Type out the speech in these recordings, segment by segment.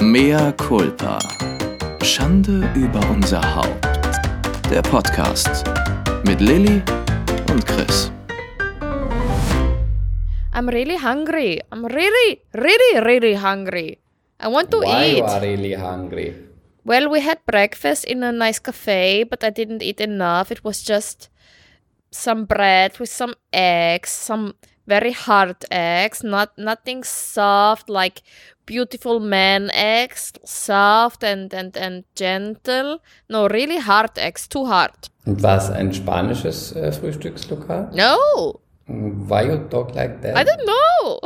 Mea culpa. Schande über unser Haupt. Der Podcast mit Lilly und Chris. I'm really hungry. I'm really, really, really hungry. I want to Why eat. you are really hungry? Well, we had breakfast in a nice cafe, but I didn't eat enough. It was just some bread with some eggs, some very hard eggs, not nothing soft like beautiful man eggs, soft and and and gentle. No, really hard eggs, too hard. Und war es ein spanisches äh, Frühstückslokal? No, Why you talk like that? I don't know.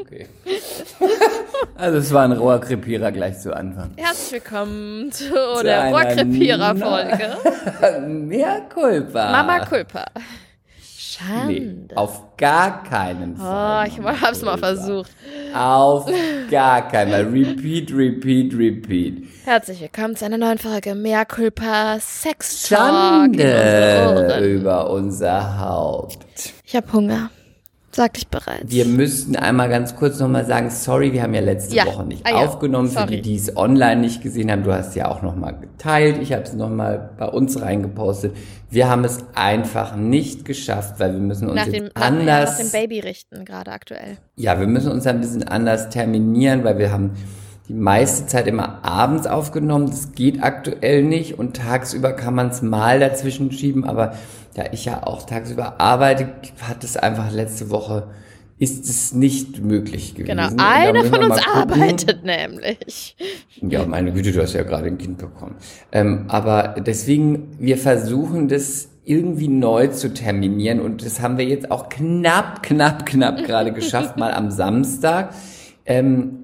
Okay. Also es war ein roher Krepierer gleich zu Anfang. Herzlich willkommen zu der einer Rohrkrepierer-Folge. Mehr Culpa. Mama Culpa. Nee, Schande. auf gar keinen Oh, Fall. ich hab's mal versucht. Auf gar keinen Fall. Repeat, repeat, repeat. Herzlich willkommen zu einer neuen Folge Mehr Culpa Sex Talk. Schande über unser Haupt. Ich hab Hunger. Sagte ich bereits. Wir müssten einmal ganz kurz nochmal sagen, sorry, wir haben ja letzte Ja. Woche nicht Ah ja, aufgenommen. Für sorry. die, die es online nicht gesehen haben, du hast ja auch nochmal geteilt. Ich habe es nochmal bei uns reingepostet. Wir haben es einfach nicht geschafft, weil wir müssen uns nach, dem, jetzt nach, anders... nach dem Baby richten, gerade aktuell. Ja, wir müssen uns ein bisschen anders terminieren, weil wir haben die meiste Zeit immer abends aufgenommen. Das geht aktuell nicht und tagsüber kann man es mal dazwischen schieben, aber da ich ja auch tagsüber arbeite, hat es einfach letzte Woche ist es nicht möglich gewesen. Genau. Und da Einer von uns arbeitet nämlich. Ja, meine Güte, du hast ja gerade ein Kind bekommen. Ähm, aber deswegen, wir versuchen das irgendwie neu zu terminieren und das haben wir jetzt auch knapp, knapp, knapp gerade geschafft, mal am Samstag. Ähm,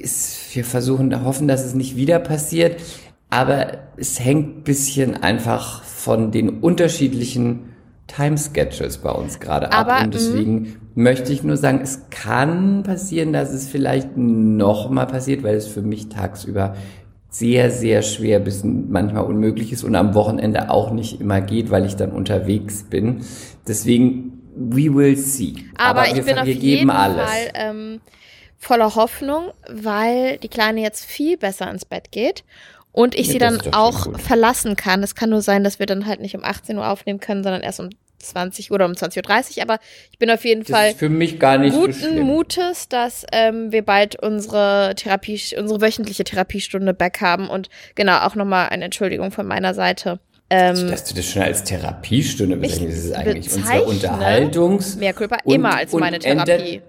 ist, wir versuchen, hoffen, dass es nicht wieder passiert, aber es hängt ein bisschen einfach von den unterschiedlichen Time-Schedules bei uns gerade ab. Aber, Und deswegen möchte ich nur sagen, es kann passieren, dass es vielleicht noch mal passiert, weil es für mich tagsüber sehr, sehr schwer bis manchmal unmöglich ist und am Wochenende auch nicht immer geht, weil ich dann unterwegs bin. Deswegen, we will see. Aber, ich wir, wir geben alles. Fall ähm, voller Hoffnung, weil die Kleine jetzt viel besser ins Bett geht und ich Ja, sie dann auch verlassen kann. Es kann nur sein, dass wir dann halt nicht um 18 Uhr aufnehmen können, sondern erst um 20 Uhr oder um 20.30 Uhr. Aber ich bin auf jeden das Fall für mich gar nicht so guten schlimm. Mutes, dass ähm, wir bald unsere Therapie, unsere wöchentliche Therapiestunde back haben und genau auch nochmal eine Entschuldigung von meiner Seite. Ähm, Dass du das schon als Therapiestunde bezeichnest, das ist eigentlich unsere Unterhaltungs- mehr und- immer als meine Therapie.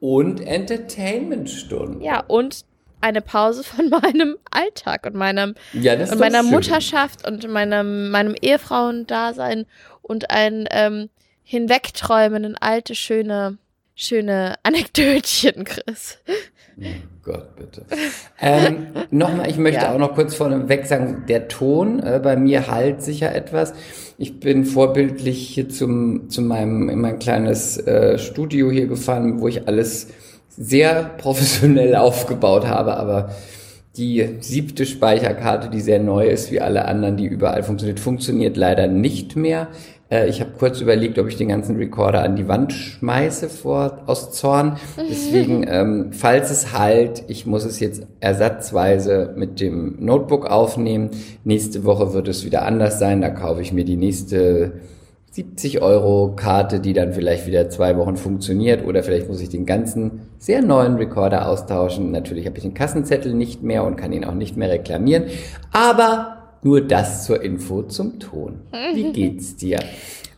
Und Entertainmentstunde. Ja, und eine Pause von meinem Alltag und meinem Ja, und meiner schön. Mutterschaft und meinem, meinem Ehefrauendasein und ein ähm, Hinwegträumen in alte, schöne, schöne Anekdötchen, Chris. Gott, bitte. Ähm, Nochmal, ich möchte Ja. auch noch kurz vorneweg sagen, der Ton äh, bei mir halt sicher etwas. Ich bin vorbildlich hier zum, zu meinem, in mein kleines äh, Studio hier gefahren, wo ich alles sehr professionell aufgebaut habe, aber die siebte Speicherkarte, die sehr neu ist, wie alle anderen, die überall funktioniert, funktioniert leider nicht mehr. Äh, Ich habe kurz überlegt, ob ich den ganzen Recorder an die Wand schmeiße vor, aus Zorn. Deswegen, ähm, falls es halt, ich muss es jetzt ersatzweise mit dem Notebook aufnehmen. Nächste Woche wird es wieder anders sein. Da kaufe ich mir die nächste 70 Euro Karte, die dann vielleicht wieder zwei Wochen funktioniert oder vielleicht muss ich den ganzen sehr neuen Recorder austauschen. Natürlich habe ich den Kassenzettel nicht mehr und kann ihn auch nicht mehr reklamieren. Aber nur das zur Info zum Ton. Wie geht's dir?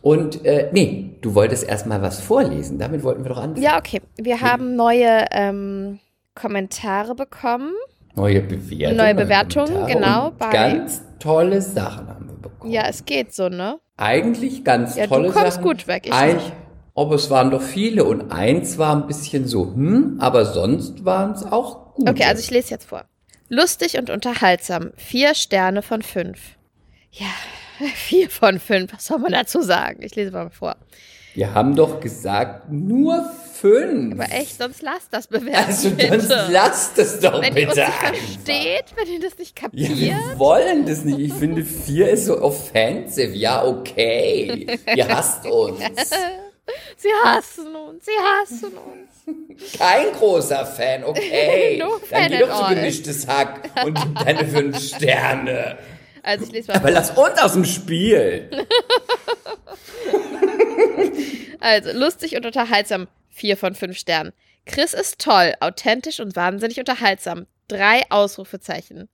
Und äh, nee, du wolltest erstmal was vorlesen. Damit wollten wir doch anfangen. Ja, okay. Wir haben neue ähm, Kommentare bekommen. Neue Bewertungen. Neue Bewertungen, genau, ganz tolle Sachen haben wir bekommen. Ja, es geht so, ne? Eigentlich ganz Ja, du tolle kommst Sachen. gut weg, ich ein, nicht. Aber es waren doch viele und eins war ein bisschen so, hm, aber sonst waren es auch gut. Okay, also ich lese jetzt vor. Lustig und unterhaltsam. Vier Sterne von fünf. Ja, vier von fünf. Was soll man dazu sagen? Ich lese mal vor. Wir haben doch gesagt, nur fünf. Aber echt, sonst lasst das bewerten. also bitte. sonst lasst es doch wenn ihr uns bitte nicht einfach. versteht, wenn ihr das nicht Ja, kapiert. wir wollen das nicht. Ich finde, vier ist so offensive. Ja, okay. Ihr hasst uns. Sie hassen uns, sie hassen uns. Kein großer Fan, okay. No Dann geh doch zu gemischtes Hack und gib deine fünf Sterne. Also ich lese mal Aber lass uns aus dem Spiel. Also, lustig und unterhaltsam. Vier von fünf Sternen. Chris ist toll, authentisch und wahnsinnig unterhaltsam. Drei Ausrufezeichen.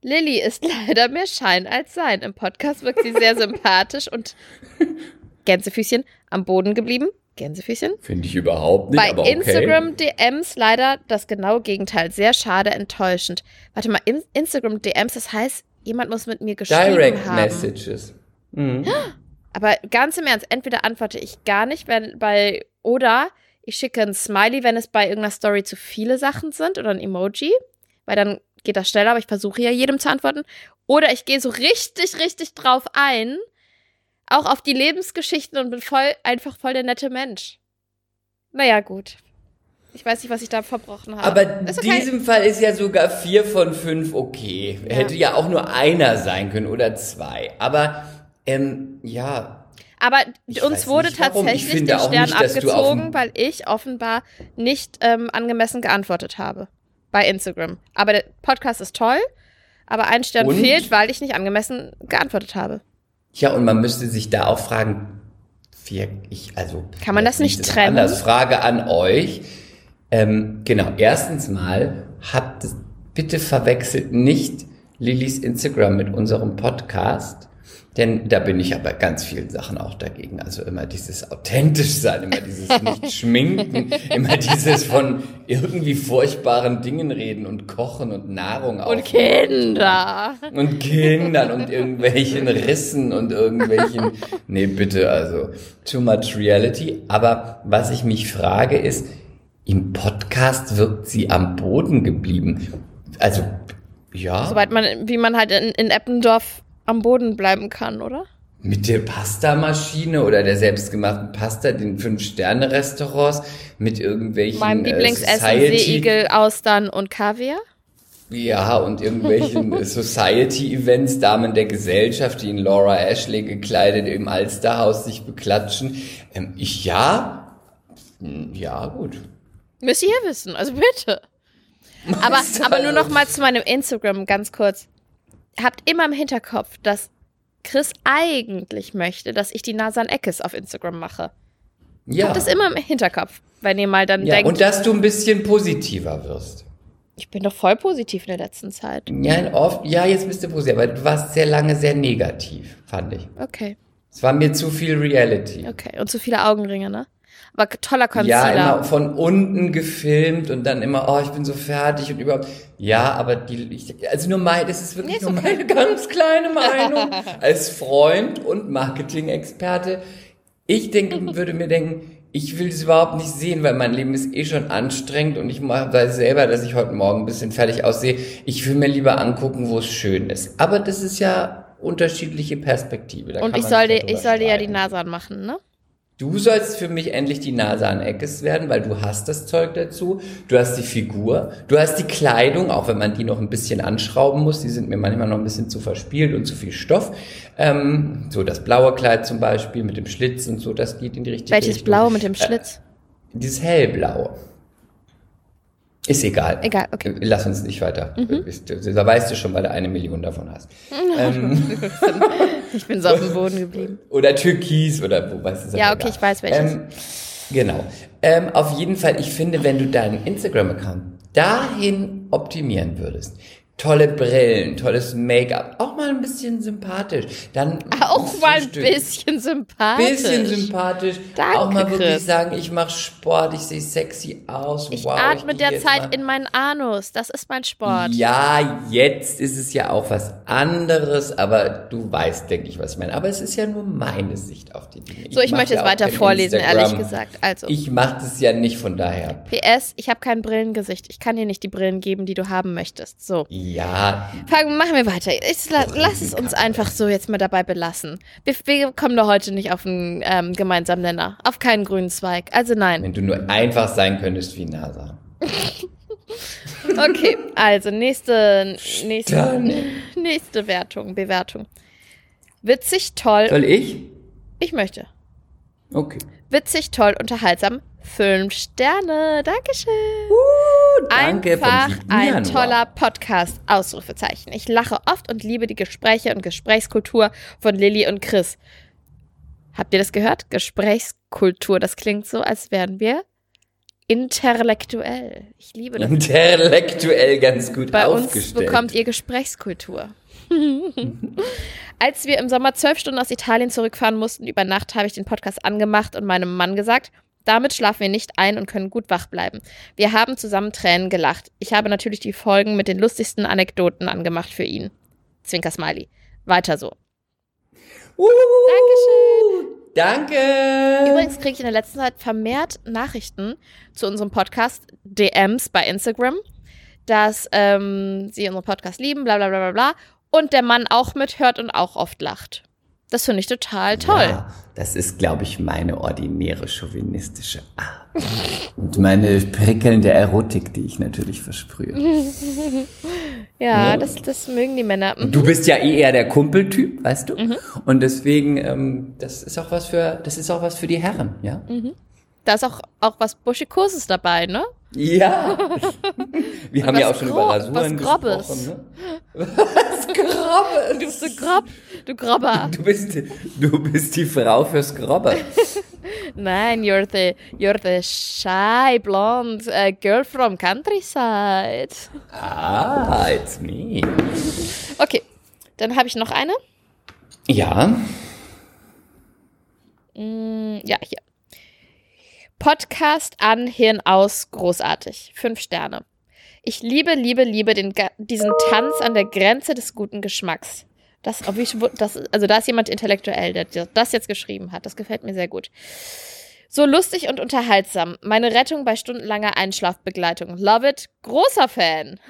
Lilly ist leider mehr Schein als Sein. Im Podcast wirkt sie sehr sympathisch und Gänsefüßchen am Boden geblieben. Gänsefüßchen. Finde ich überhaupt nicht, Bei aber okay. Instagram DMs leider das genaue Gegenteil. Sehr schade, enttäuschend. Warte mal, in Instagram DMs, das heißt, jemand muss mit mir geschrieben Direct haben. Messages. Mhm. Aber ganz im Ernst, entweder antworte ich gar nicht, wenn bei oder ich schicke ein Smiley, wenn es bei irgendeiner Story zu viele Sachen sind oder ein Emoji, weil dann geht das schneller, aber ich versuche ja jedem zu antworten. Oder ich gehe so richtig, richtig drauf ein, auch auf die Lebensgeschichten und bin voll, einfach voll der nette Mensch. Naja, gut. Ich weiß nicht, was ich da verbrochen habe. Aber in okay. diesem Fall ist ja sogar vier von fünf okay. Ja. Hätte ja auch nur einer sein können oder zwei. Aber ähm, ja, Aber Ich uns wurde nicht, tatsächlich der Stern nicht, abgezogen, weil ich offenbar nicht ähm, angemessen geantwortet habe bei Instagram. Aber der Podcast ist toll, aber ein Stern Und? fehlt, weil ich nicht angemessen geantwortet habe. Ja, und man müsste sich da auch fragen, ich, also. Kann man das nicht trennen? Anders. Frage an euch. Ähm, genau, erstens mal, habt, bitte verwechselt nicht Lillys Instagram mit unserem Podcast. Denn da bin ich aber ganz vielen Sachen auch dagegen. Also immer dieses authentisch sein, immer dieses nicht schminken, immer dieses von irgendwie furchtbaren Dingen reden und kochen und Nahrung Und aufnehmen. Kinder. Und Kindern und irgendwelchen Rissen und irgendwelchen. Nee, bitte, also too much reality. Aber was ich mich frage ist, im Podcast wirkt sie am Boden geblieben. Also, ja, Soweit man, wie man halt in, in Eppendorf am Boden bleiben kann, oder? mit der Pastamaschine oder der selbstgemachten Pasta, den Fünf-Sterne-Restaurants, mit irgendwelchen Meinem äh, Lieblingsessen Society- Seeigel, Austern und Kaviar. Ja, und irgendwelchen äh, Society-Events, Damen der Gesellschaft, die in Laura Ashley gekleidet im Alsterhaus sich beklatschen. Ähm, ich ja, Hm, ja, gut. Müsst ihr wissen, also bitte. Aber, aber nur noch mal zu meinem Instagram ganz kurz. Habt immer im Hinterkopf, dass Chris eigentlich möchte, dass ich die Nasan Eckes auf Instagram mache. Ja, Habt das immer im Hinterkopf, wenn ihr mal dann ja denkt, und dass du ein bisschen positiver wirst. ich bin doch voll positiv in der letzten Zeit. Ja, oft, ja, jetzt bist du positiv, aber du warst sehr lange sehr negativ, fand ich. Okay, Es war mir zu viel Reality. okay. Und zu viele Augenringe, ne? Aber toller Ja, Concealer. immer von unten gefilmt und dann immer, oh, ich bin so fertig und überhaupt. Ja, aber die, ich, also nur mein, das ist wirklich Nee, nur okay. meine ganz kleine Meinung als Freund und Marketing-Experte. Ich denke, würde mir denken, ich will es überhaupt nicht sehen, weil mein Leben ist eh schon anstrengend und ich weiß selber, dass ich heute Morgen ein bisschen fertig aussehe. Ich will mir lieber angucken, wo es schön ist. Aber das ist ja unterschiedliche Perspektive. Da Und ich soll, dir, ich soll dir ja die streiten. Nasan machen, ne? Du sollst für mich endlich die Nase an Eckes werden, weil du hast das Zeug dazu. Du hast die Figur, du hast die Kleidung, auch wenn man die noch ein bisschen anschrauben muss. Die sind mir manchmal noch ein bisschen zu verspielt und zu viel Stoff. Ähm, so das blaue Kleid zum Beispiel mit dem Schlitz und so, das geht in die richtige Welches Richtung. Blau mit dem Schlitz? Dieses hellblaue. Ist egal. Egal, okay. Mhm. Äh, Lass uns nicht weiter. Ist- Da weißt du schon, weil du eine Million davon hast. ähm, Ich bin so auf dem Boden geblieben. oder Türkis oder wo weißt du Ja, okay, ich weiß welches. Ähm, genau. Ähm, auf jeden Fall, ich finde, wenn du deinen Instagram-Account dahin optimieren würdest, tolle Brillen, tolles Make-up, auch mal ein bisschen sympathisch, dann Auch mal ein bisschen sympathisch. Bisschen sympathisch. Danke, auch mal wirklich Chris. sagen, ich mache Sport, ich sehe sexy aus. Ich wow, atme mal- derzeit in meinen Anus. Das ist mein Sport. Ja, jetzt ist es ja auch was anderes, aber du weißt, denke ich, was ich meine. Aber es ist ja nur meine Sicht auf die Dinge. So, ich möchte ja es weiter vorlesen, ehrlich Instagram. gesagt. Also, Ich mache das ja nicht von daher. PS, ich habe kein Brillengesicht. Ich kann dir nicht die Brillen geben, die du haben möchtest. So, Ja, fangen, machen wir weiter. Ich, la, lass es uns einfach so jetzt mal dabei belassen. Wir, wir kommen doch heute nicht auf einen ähm, gemeinsamen Nenner. Auf keinen grünen Zweig. Also nein. wenn du nur einfach sein könntest wie NASA. Okay, also nächste, nächste, nächste Wertung, Bewertung. Witzig, toll. Soll ich? Ich möchte. Okay. Witzig, toll, unterhaltsam. Fünf Sterne. Dankeschön. danke vom Einfach 7. ein toller Podcast. Ausrufezeichen. Ich lache oft und liebe die Gespräche und Gesprächskultur von Lilly und Chris. Habt ihr das gehört? Gesprächskultur. Das klingt so, als wären wir intellektuell. Ich liebe das. Intellektuell ganz gut Bei uns aufgestellt. bekommt ihr Gesprächskultur. Als wir im Sommer zwölf Stunden aus Italien zurückfahren mussten über Nacht, habe ich den Podcast angemacht und meinem Mann gesagt, damit schlafen wir nicht ein und können gut wach bleiben. Wir haben zusammen Tränen gelacht. Ich habe natürlich die Folgen mit den lustigsten Anekdoten angemacht für ihn. Zwinker Smiley. Weiter so. Uh, Dankeschön. Danke. Übrigens kriege ich in der letzten Zeit vermehrt Nachrichten zu unserem Podcast, DMs bei Instagram, dass ähm, sie unseren Podcast lieben, bla bla bla bla bla. Und der Mann auch mithört und auch oft lacht. Das finde ich total toll. Ja, das ist, glaube ich, meine ordinäre chauvinistische Art. Und meine prickelnde Erotik, die ich natürlich versprühe. Ja, Ja. Das, das mögen die Männer. Mhm. Du bist ja eh eher der Kumpeltyp, weißt du? Und deswegen, ähm, das ist auch was für, das ist auch was für die Herren, ja? Da ist auch, auch was Buschikoses dabei, ne? Ja. Wir haben ja auch schon über Rasuren was Grobes. gesprochen, ne? Was Grobes? Du bist so grob, du Grobber. Du bist, du bist die Frau fürs Grobbe. Nein, you're the, you're the shy, blonde uh, girl from countryside. Ah, it's me. Okay, dann habe ich noch eine. Ja. Mm, Ja, hier. Podcast an, Hirn aus, großartig. Fünf Sterne. Ich liebe, liebe, liebe den, diesen Tanz an der Grenze des guten Geschmacks. Das, das, also da ist jemand intellektuell, der das jetzt geschrieben hat. Das gefällt mir sehr gut. So lustig und unterhaltsam. Meine Rettung bei stundenlanger Einschlafbegleitung. Love it. Großer Fan.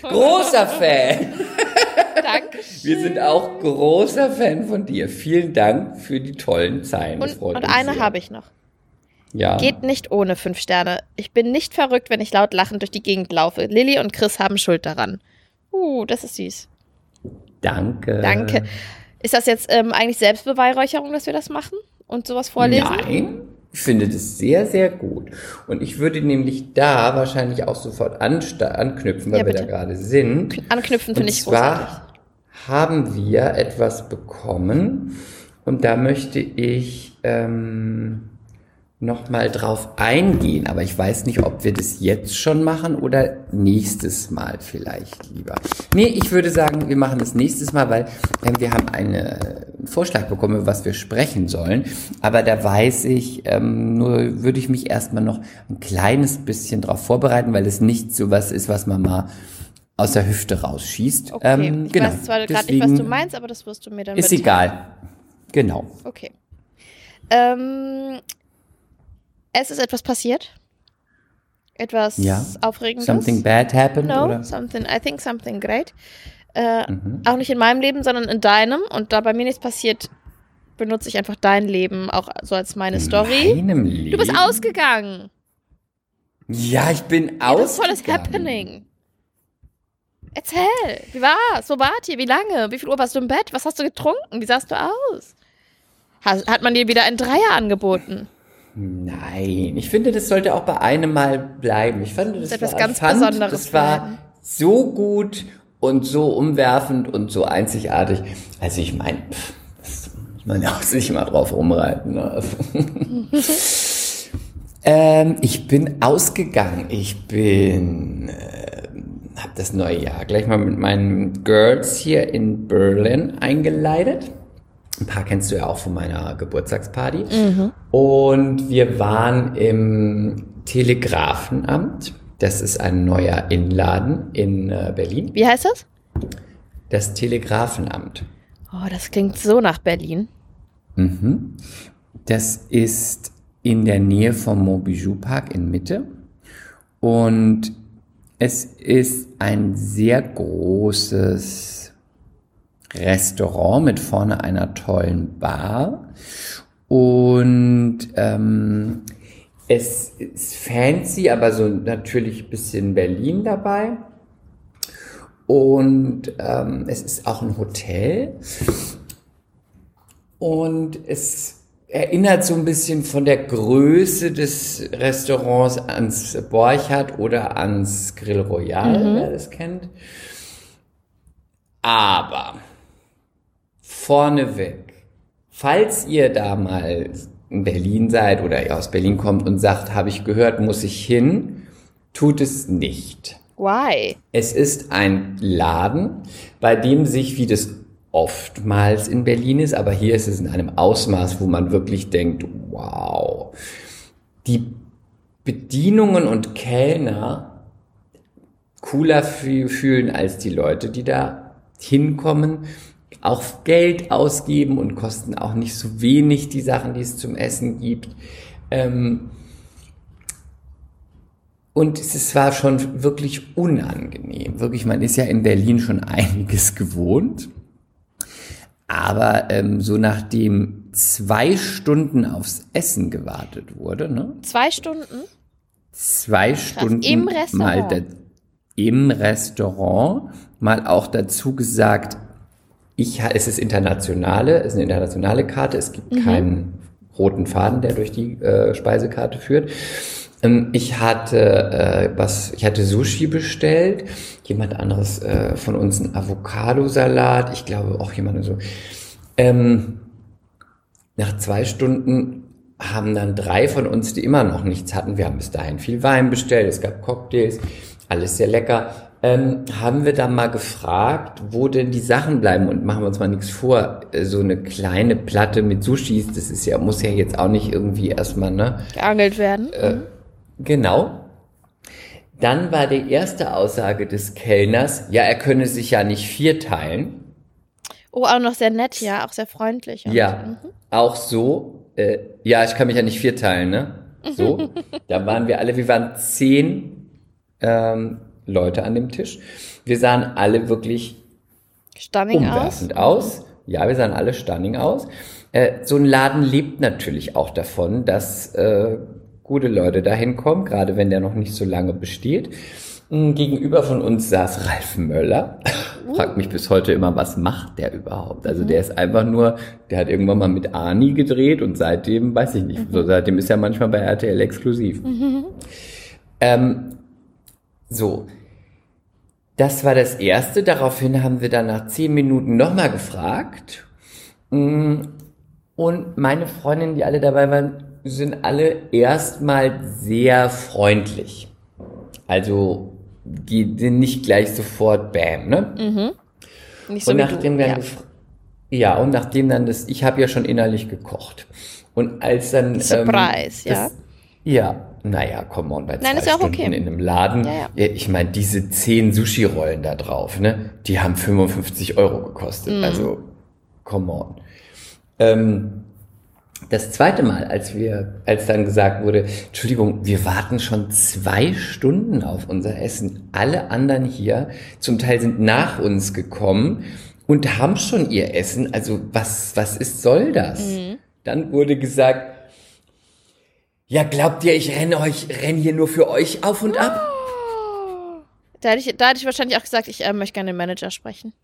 Großer Fan. Danke. Wir sind auch großer Fan von dir. Vielen Dank für die tollen Zeilen. Und, und eine habe ich noch. Ja. Geht nicht ohne fünf Sterne. Ich bin nicht verrückt, wenn ich laut lachend durch die Gegend laufe. Lilly und Chris haben Schuld daran. Uh, das ist süß. Danke. Danke. Ist das jetzt ähm, eigentlich Selbstbeweihräucherung, dass wir das machen und sowas vorlesen? Nein. Ich finde das sehr, sehr gut. Und ich würde nämlich da wahrscheinlich auch sofort anknüpfen, weil Ja, wir da gerade sind. Anknüpfen finde ich großartig. zwar haben wir etwas bekommen und da möchte ich ähm, nochmal drauf eingehen, aber ich weiß nicht, ob wir das jetzt schon machen oder nächstes Mal vielleicht lieber. Nee, ich würde sagen, wir machen das nächstes Mal, weil ähm, wir haben eine, einen Vorschlag bekommen, über was wir sprechen sollen, aber da weiß ich, ähm, nur würde ich mich erstmal noch ein kleines bisschen drauf vorbereiten, weil es nicht so was ist, was man mal aus der Hüfte rausschießt. Okay. Ähm, ich genau. weiß zwar gerade nicht, was du meinst, aber das wirst du mir dann Ist mitteilen. egal. Genau. Okay. Ähm, es ist etwas passiert. Etwas Ja. Aufregendes. Something bad happened, No, oder? something, I think something great. Äh, Mhm. Auch nicht in meinem Leben, sondern in deinem. Und da bei mir nichts passiert, benutze ich einfach dein Leben auch so als meine Story. Meinem Leben? Du bist ausgegangen. Ja, ich bin Ja, das ist voll ausgegangen. das Happening. Erzähl, wie war's? Wo wart ihr? Wie lange? Wie viel Uhr warst du im Bett? Was hast du getrunken? Wie sahst du aus? Hat man dir wieder ein Dreier angeboten? Nein, ich finde, das sollte auch bei einem Mal bleiben. Ich fand, das, etwas war, ganz fand, Besonderes Das war so gut und so umwerfend und so einzigartig. Also ich meine, pff, das muss man ja auch sich mal drauf rumreiten. Ne? Also ähm, ich bin ausgegangen. Ich bin, äh, habe das neue Jahr gleich mal mit meinen Girls hier in Berlin eingeleitet. Ein paar kennst du ja auch von meiner Geburtstagsparty. Und wir waren im Telegrafenamt. Das ist ein neuer Innenladen in äh, Berlin. Wie heißt das? Das Telegrafenamt. Oh, das klingt so nach Berlin. Mhm. Das ist in der Nähe vom Montbijou Park in Mitte. Und es ist ein sehr großes Restaurant mit vorne einer tollen Bar. Und ähm, es ist fancy, aber so natürlich ein bisschen Berlin dabei. Und ähm, es ist auch ein Hotel. Und es erinnert so ein bisschen von der Größe des Restaurants ans Borchardt oder ans Grill Royal, wer das kennt. Aber vorneweg, falls ihr da mal in Berlin seid oder ihr aus Berlin kommt und sagt, habe ich gehört, muss ich hin, tut es nicht. Why? Es ist ein Laden, bei dem sich, wie das oftmals in Berlin ist, aber hier ist es in einem Ausmaß, wo man wirklich denkt, wow, die Bedienungen und Kellner cooler fü- fühlen als die Leute, die da hinkommen, auch Geld ausgeben und kosten auch nicht so wenig die Sachen, die es zum Essen gibt. Ähm, und es war schon wirklich unangenehm. Wirklich, man ist ja in Berlin schon einiges gewohnt. Aber ähm, so nachdem zwei Stunden aufs Essen gewartet wurde, ne? Zwei Stunden? zwei Stunden im Restaurant. mal im Restaurant mal auch dazu gesagt, ich, es ist internationale, es ist eine internationale Karte, es gibt Mhm. keinen roten Faden, der durch die äh, Speisekarte führt. Ähm, ich hatte äh, was, ich hatte Sushi bestellt, jemand anderes äh, von uns einen Avocado-Salat, ich glaube auch jemand so. Ähm, nach zwei Stunden haben dann drei von uns, die immer noch nichts hatten, wir haben bis dahin viel Wein bestellt, es gab Cocktails, alles sehr lecker, ähm, haben wir dann mal gefragt, wo denn die Sachen bleiben und machen wir uns mal nichts vor, äh, so eine kleine Platte mit Sushis, das ist ja, muss ja jetzt auch nicht irgendwie erstmal, ne? Geangelt werden? Genau. Dann war die erste Aussage des Kellners, ja, er könne sich ja nicht vierteilen. Oh, auch noch sehr nett, ja, auch sehr freundlich. Und- Ja, auch so. Äh, ja, ich kann mich ja nicht vierteilen, ne? So. da waren wir alle, wir waren zehn ähm, Leute an dem Tisch. Wir sahen alle wirklich Stunning aus. umwerfend aus. Ja, wir sahen alle stunning aus. Äh, so ein Laden lebt natürlich auch davon, dass äh, gute Leute dahin kommen, gerade wenn der noch nicht so lange besteht. Mm, Gegenüber von uns saß Ralf Möller. Fragt mich bis heute immer, was macht der überhaupt? Also der ist einfach nur, der hat irgendwann mal mit Ani gedreht und seitdem, weiß ich nicht, so seitdem ist er manchmal bei RTL exklusiv. Ähm, so, das war das Erste. Daraufhin haben wir dann nach zehn Minuten nochmal gefragt. Mm, Und meine Freundinnen, die alle dabei waren, sind alle erstmal sehr freundlich. Also, die sind nicht gleich sofort Bam, ne? Nicht so und nachdem du. dann ja. ja, und nachdem dann das, ich habe ja schon innerlich gekocht. Und als dann Surprise, ähm, ja. das, ja, naja, come on, bei Nein, zwei ist ja auch Stunden okay. in einem Laden. Ja, ja. Ich meine, diese zehn Sushi-Rollen da drauf, ne, die haben 55 Euro gekostet. Mhm. Also, come on. Ähm, das zweite Mal, als wir, als dann gesagt wurde, Entschuldigung, wir warten schon zwei Stunden auf unser Essen. Alle anderen hier, zum Teil sind nach uns gekommen und haben schon ihr Essen. Also was, was ist, soll das? Dann wurde gesagt, ja, glaubt ihr, ich renne euch, renne hier nur für euch auf und ab? Da hätte, ich, da hätte ich wahrscheinlich auch gesagt, ich äh, möchte gerne den Manager sprechen.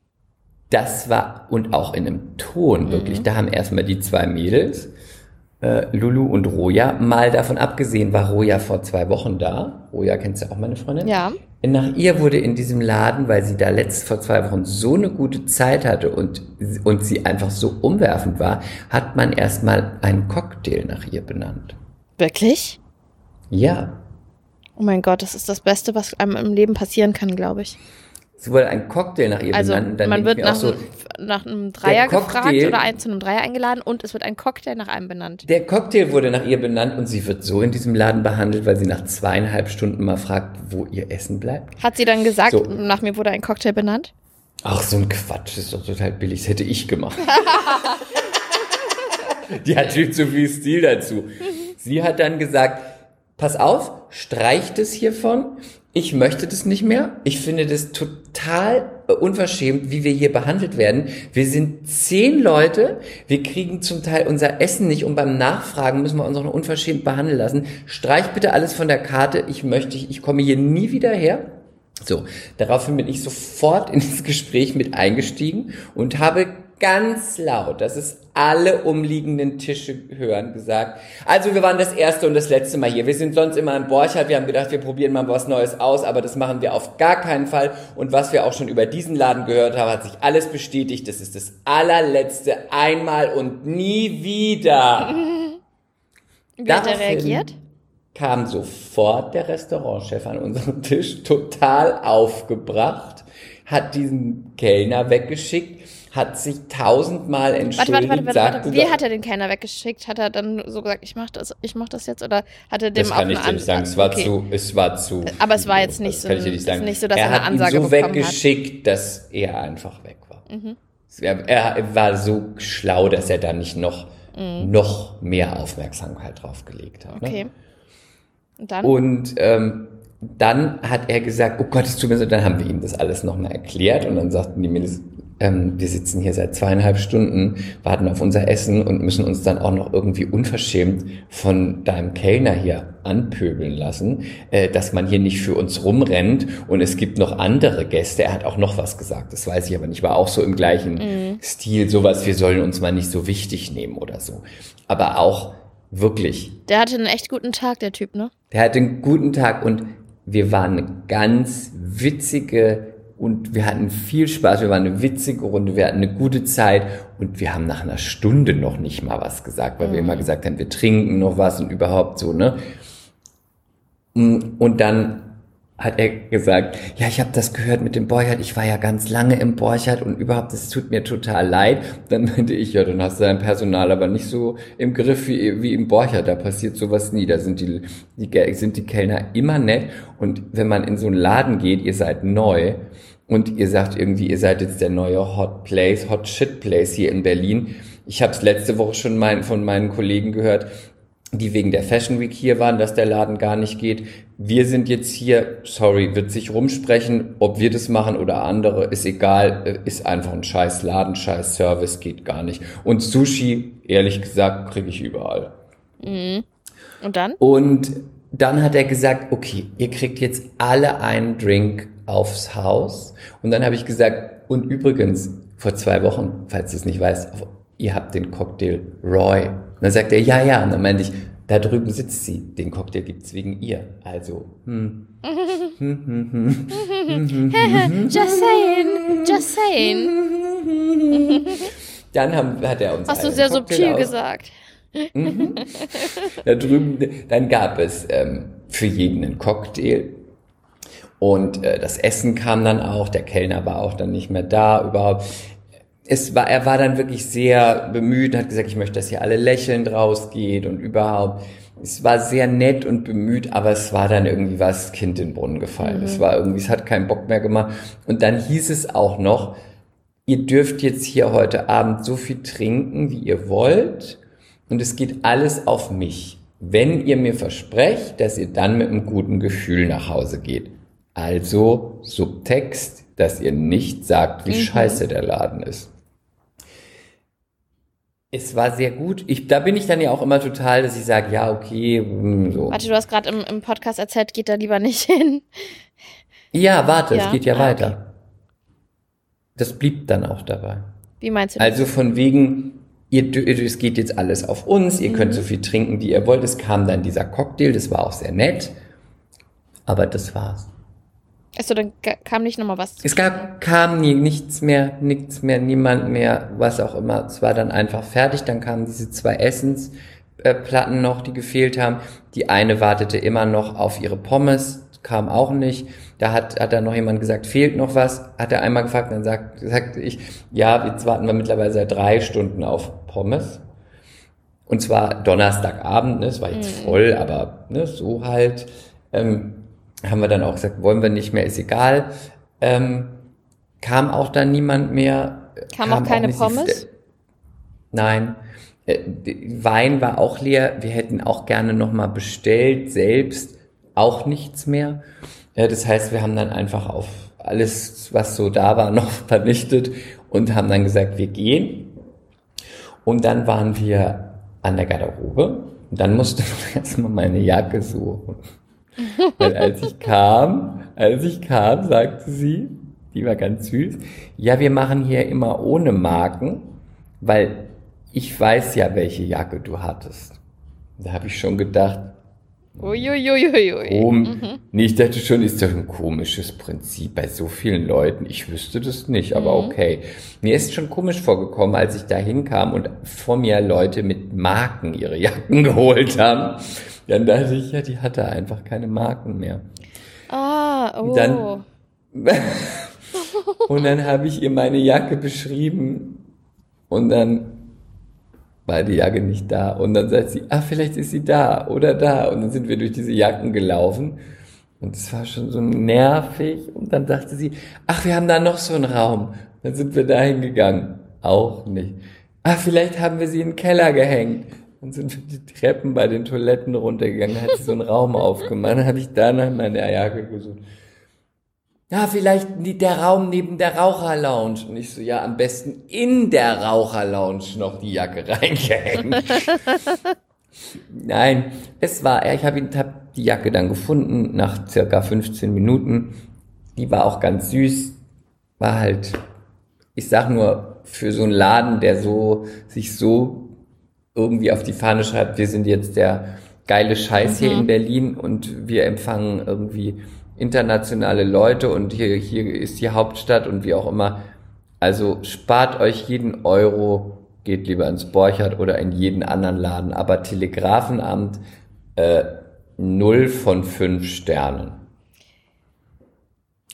Das war, und auch in einem Ton wirklich, da haben erstmal die zwei Mädels, äh, Lulu und Roja, mal davon abgesehen, war Roja vor zwei Wochen da. Roja kennst du auch, meine Freundin? Ja. Nach ihr wurde in diesem Laden, weil sie da letzt vor zwei Wochen so eine gute Zeit hatte und, und sie einfach so umwerfend war, hat man erstmal einen Cocktail nach ihr benannt. Wirklich? Ja. Oh mein Gott, das ist das Beste, was einem im Leben passieren kann, glaube ich. Es wurde ein Cocktail nach ihr Also benannt. dann man wird nach, einem- nach einem Dreier gefragt Cocktail- oder ein, zu einem Dreier eingeladen und es wird ein Cocktail nach einem benannt. Der Cocktail wurde nach ihr benannt und sie wird so in diesem Laden behandelt, weil sie nach zweieinhalb Stunden mal fragt, wo ihr Essen bleibt. Hat sie dann gesagt, So. nach mir wurde ein Cocktail benannt? Ach, so ein Quatsch, das ist doch total billig, das hätte ich gemacht. Die hat viel zu viel Stil dazu. Sie hat dann gesagt, pass auf, streich das hiervon. Ich möchte das nicht mehr. Ich finde das total unverschämt, wie wir hier behandelt werden. Wir sind zehn Leute. Wir kriegen zum Teil unser Essen nicht und beim Nachfragen müssen wir uns auch noch unverschämt behandeln lassen. Streich bitte alles von der Karte. Ich möchte, ich komme hier nie wieder her. So, daraufhin bin ich sofort in das Gespräch mit eingestiegen und habe ganz laut, dass es alle umliegenden Tische hören, gesagt. Also wir waren das erste und das letzte Mal hier. Wir sind sonst immer in Borchardt. Wir haben gedacht, wir probieren mal was Neues aus, aber das machen wir auf gar keinen Fall. Und was wir auch schon über diesen Laden gehört haben, hat sich alles bestätigt. Das ist das allerletzte einmal und nie wieder. Wie hat er reagiert? kam sofort der Restaurantchef an unseren Tisch, total aufgebracht, hat diesen Kellner weggeschickt, hat sich tausendmal Warte, entschuldigt, warte, warte, warte, sagte warte. Wie hat er den keiner weggeschickt? Hat er dann so gesagt, ich mach das, ich mach das jetzt oder hat er dem Das auch kann ich dir nicht sagen. Es war okay. zu, es war zu. Aber es war jetzt nicht so, kann ich dir nicht sagen. nicht so, dass er er eine hat Ansage ihn so bekommen hat. weggeschickt, dass er einfach weg war. Mhm. Er, er war so schlau, dass er da nicht noch, Mhm. noch mehr Aufmerksamkeit drauf gelegt hat. Ne? Okay. Und dann? Und ähm, dann hat er gesagt, oh Gott, es tut mir so, dann haben wir ihm das alles nochmal erklärt und dann sagten die Mädels, ähm, wir sitzen hier seit zweieinhalb Stunden, warten auf unser Essen und müssen uns dann auch noch irgendwie unverschämt von deinem Kellner hier anpöbeln lassen, äh, dass man hier nicht für uns rumrennt und es gibt noch andere Gäste. Er hat auch noch was gesagt, das weiß ich aber nicht, war auch so im gleichen Stil, sowas, wir sollen uns mal nicht so wichtig nehmen oder so. Aber auch wirklich der hatte einen echt guten Tag, der Typ, ne? der hatte einen guten Tag und wir waren eine ganz witzige und wir hatten viel Spaß. Wir waren eine witzige Runde, wir hatten eine gute Zeit und wir haben nach einer Stunde noch nicht mal was gesagt, weil wir immer gesagt haben, wir trinken noch was und überhaupt so, ne? Und dann hat er gesagt, ja, ich habe das gehört mit dem Borchardt, ich war ja ganz lange im Borchardt und überhaupt, das tut mir total leid. Dann meinte ich, ja, dann hast du dein Personal aber nicht so im Griff wie, wie im Borchardt, da passiert sowas nie, da sind die, die, sind die Kellner immer nett und wenn man in so einen Laden geht, ihr seid neu und ihr sagt irgendwie, ihr seid jetzt der neue Hot Place, Hot Shit Place hier in Berlin. Ich habe es letzte Woche schon mein, von meinen Kollegen gehört, die wegen der Fashion Week hier waren, dass der Laden gar nicht geht. Wir sind jetzt hier, sorry, wird sich rumsprechen, ob wir das machen oder andere, ist egal, äh, ist einfach ein scheiß Laden, scheiß Service, geht gar nicht. Und Sushi, ehrlich gesagt, kriege ich überall. Und dann? Und dann hat er gesagt, okay, ihr kriegt jetzt alle einen Drink aufs Haus. Und dann habe ich gesagt, und übrigens, vor zwei Wochen, falls du es nicht weißt, ihr habt den Cocktail Roy. Und dann sagt er, ja, ja. Und dann meinte ich, da drüben sitzt sie. Den Cocktail gibt's wegen ihr. Also, hm. Just saying, just saying. Dann haben, hat er uns Hast du sehr Cocktail subtil aus- gesagt. Da drüben, dann gab es ähm, für jeden einen Cocktail. Und äh, das Essen kam dann auch, der Kellner war auch dann nicht mehr da überhaupt. Es war, er war dann wirklich sehr bemüht, hat gesagt, ich möchte, dass hier alle lächelnd rausgeht und überhaupt. Es war sehr nett und bemüht, aber es war dann irgendwie was Kind in den Brunnen gefallen. Es war irgendwie, es hat keinen Bock mehr gemacht. Und dann hieß es auch noch, ihr dürft jetzt hier heute Abend so viel trinken, wie ihr wollt. Und es geht alles auf mich. Wenn ihr mir versprecht, dass ihr dann mit einem guten Gefühl nach Hause geht. Also Subtext, dass ihr nicht sagt, wie scheiße der Laden ist. Es war sehr gut. Ich, da bin ich dann ja auch immer total, dass ich sage, ja, okay, hm, so. Warte, du hast gerade im, im Podcast erzählt, geht da lieber nicht hin. Ja, warte, Ja, es geht ja ah, weiter. Das blieb dann auch dabei. Wie meinst du das? Also von wegen, ihr, es geht jetzt alles auf uns, ihr Mhm. könnt so viel trinken, wie ihr wollt. Es kam dann dieser Cocktail, das war auch sehr nett. Aber das war's. Achso, dann kam nicht nochmal was. Es gab, kam nie, nichts mehr, nichts mehr, niemand mehr, was auch immer. Es war dann einfach fertig. Dann kamen diese zwei Essensplatten noch, die gefehlt haben. Die eine wartete immer noch auf ihre Pommes, kam auch nicht. Da hat, hat dann noch jemand gesagt, fehlt noch was. Hat er einmal gefragt, dann sagt, sagte ich, ja, jetzt warten wir mittlerweile seit drei Stunden auf Pommes. Und zwar Donnerstagabend, ne, es war jetzt voll, aber ne, so halt. Ähm, haben wir dann auch gesagt, wollen wir nicht mehr, ist egal. Ähm, kam auch dann niemand mehr. Kam auch keine nicht- Pommes? Nein. Äh, die- Wein war auch leer. Wir hätten auch gerne nochmal bestellt, selbst auch nichts mehr. Äh, Das heißt, wir haben dann einfach auf alles, was so da war, noch vernichtet und haben dann gesagt, wir gehen. Und dann waren wir an der Garderobe. Und dann musste man erstmal meine Jacke suchen. Weil als ich kam, als ich kam, sagte sie, Die war ganz süß. Ja, wir machen hier immer ohne Marken, weil ich weiß ja, welche Jacke du hattest. Da habe ich schon gedacht, Uiuiuiui. Kom nee, ich dachte schon, ist doch ein komisches Prinzip bei so vielen Leuten. Ich wüsste das nicht, aber okay. Mir ist schon komisch vorgekommen, als ich da hinkam und vor mir Leute mit Marken ihre Jacken geholt haben. Dann dachte ich, ja, die hatte einfach keine Marken mehr. Ah, oh. Dann- Und dann habe ich ihr meine Jacke beschrieben und dann war die Jacke nicht da. Und dann sagt sie, ah, vielleicht ist sie da oder da. Und dann sind wir durch diese Jacken gelaufen. Und es war schon so nervig. Und dann dachte sie, ach, wir haben da noch so einen Raum. Dann sind wir da hingegangen. Auch nicht. Ah, vielleicht haben wir sie in den Keller gehängt. Dann sind wir die Treppen bei den Toiletten runtergegangen. Hat sie so einen Raum aufgemacht. Dann habe ich da nach meiner Jacke gesucht. Ja, vielleicht der Raum neben der Raucherlounge. Und ich so, ja, am besten in der Raucherlounge noch die Jacke reingehängt. Nein, es war, ich habe hab die Jacke dann gefunden nach circa 15 Minuten. Die war auch ganz süß. War halt, ich sag nur, für so einen Laden, der so, sich so irgendwie auf die Fahne schreibt, wir sind jetzt der geile Scheiß hier in Berlin und wir empfangen irgendwie internationale Leute und hier, hier ist die Hauptstadt und wie auch immer. Also spart euch jeden Euro, geht lieber ins Borchardt oder in jeden anderen Laden. Aber Telegrafenamt, äh, null von fünf Sternen.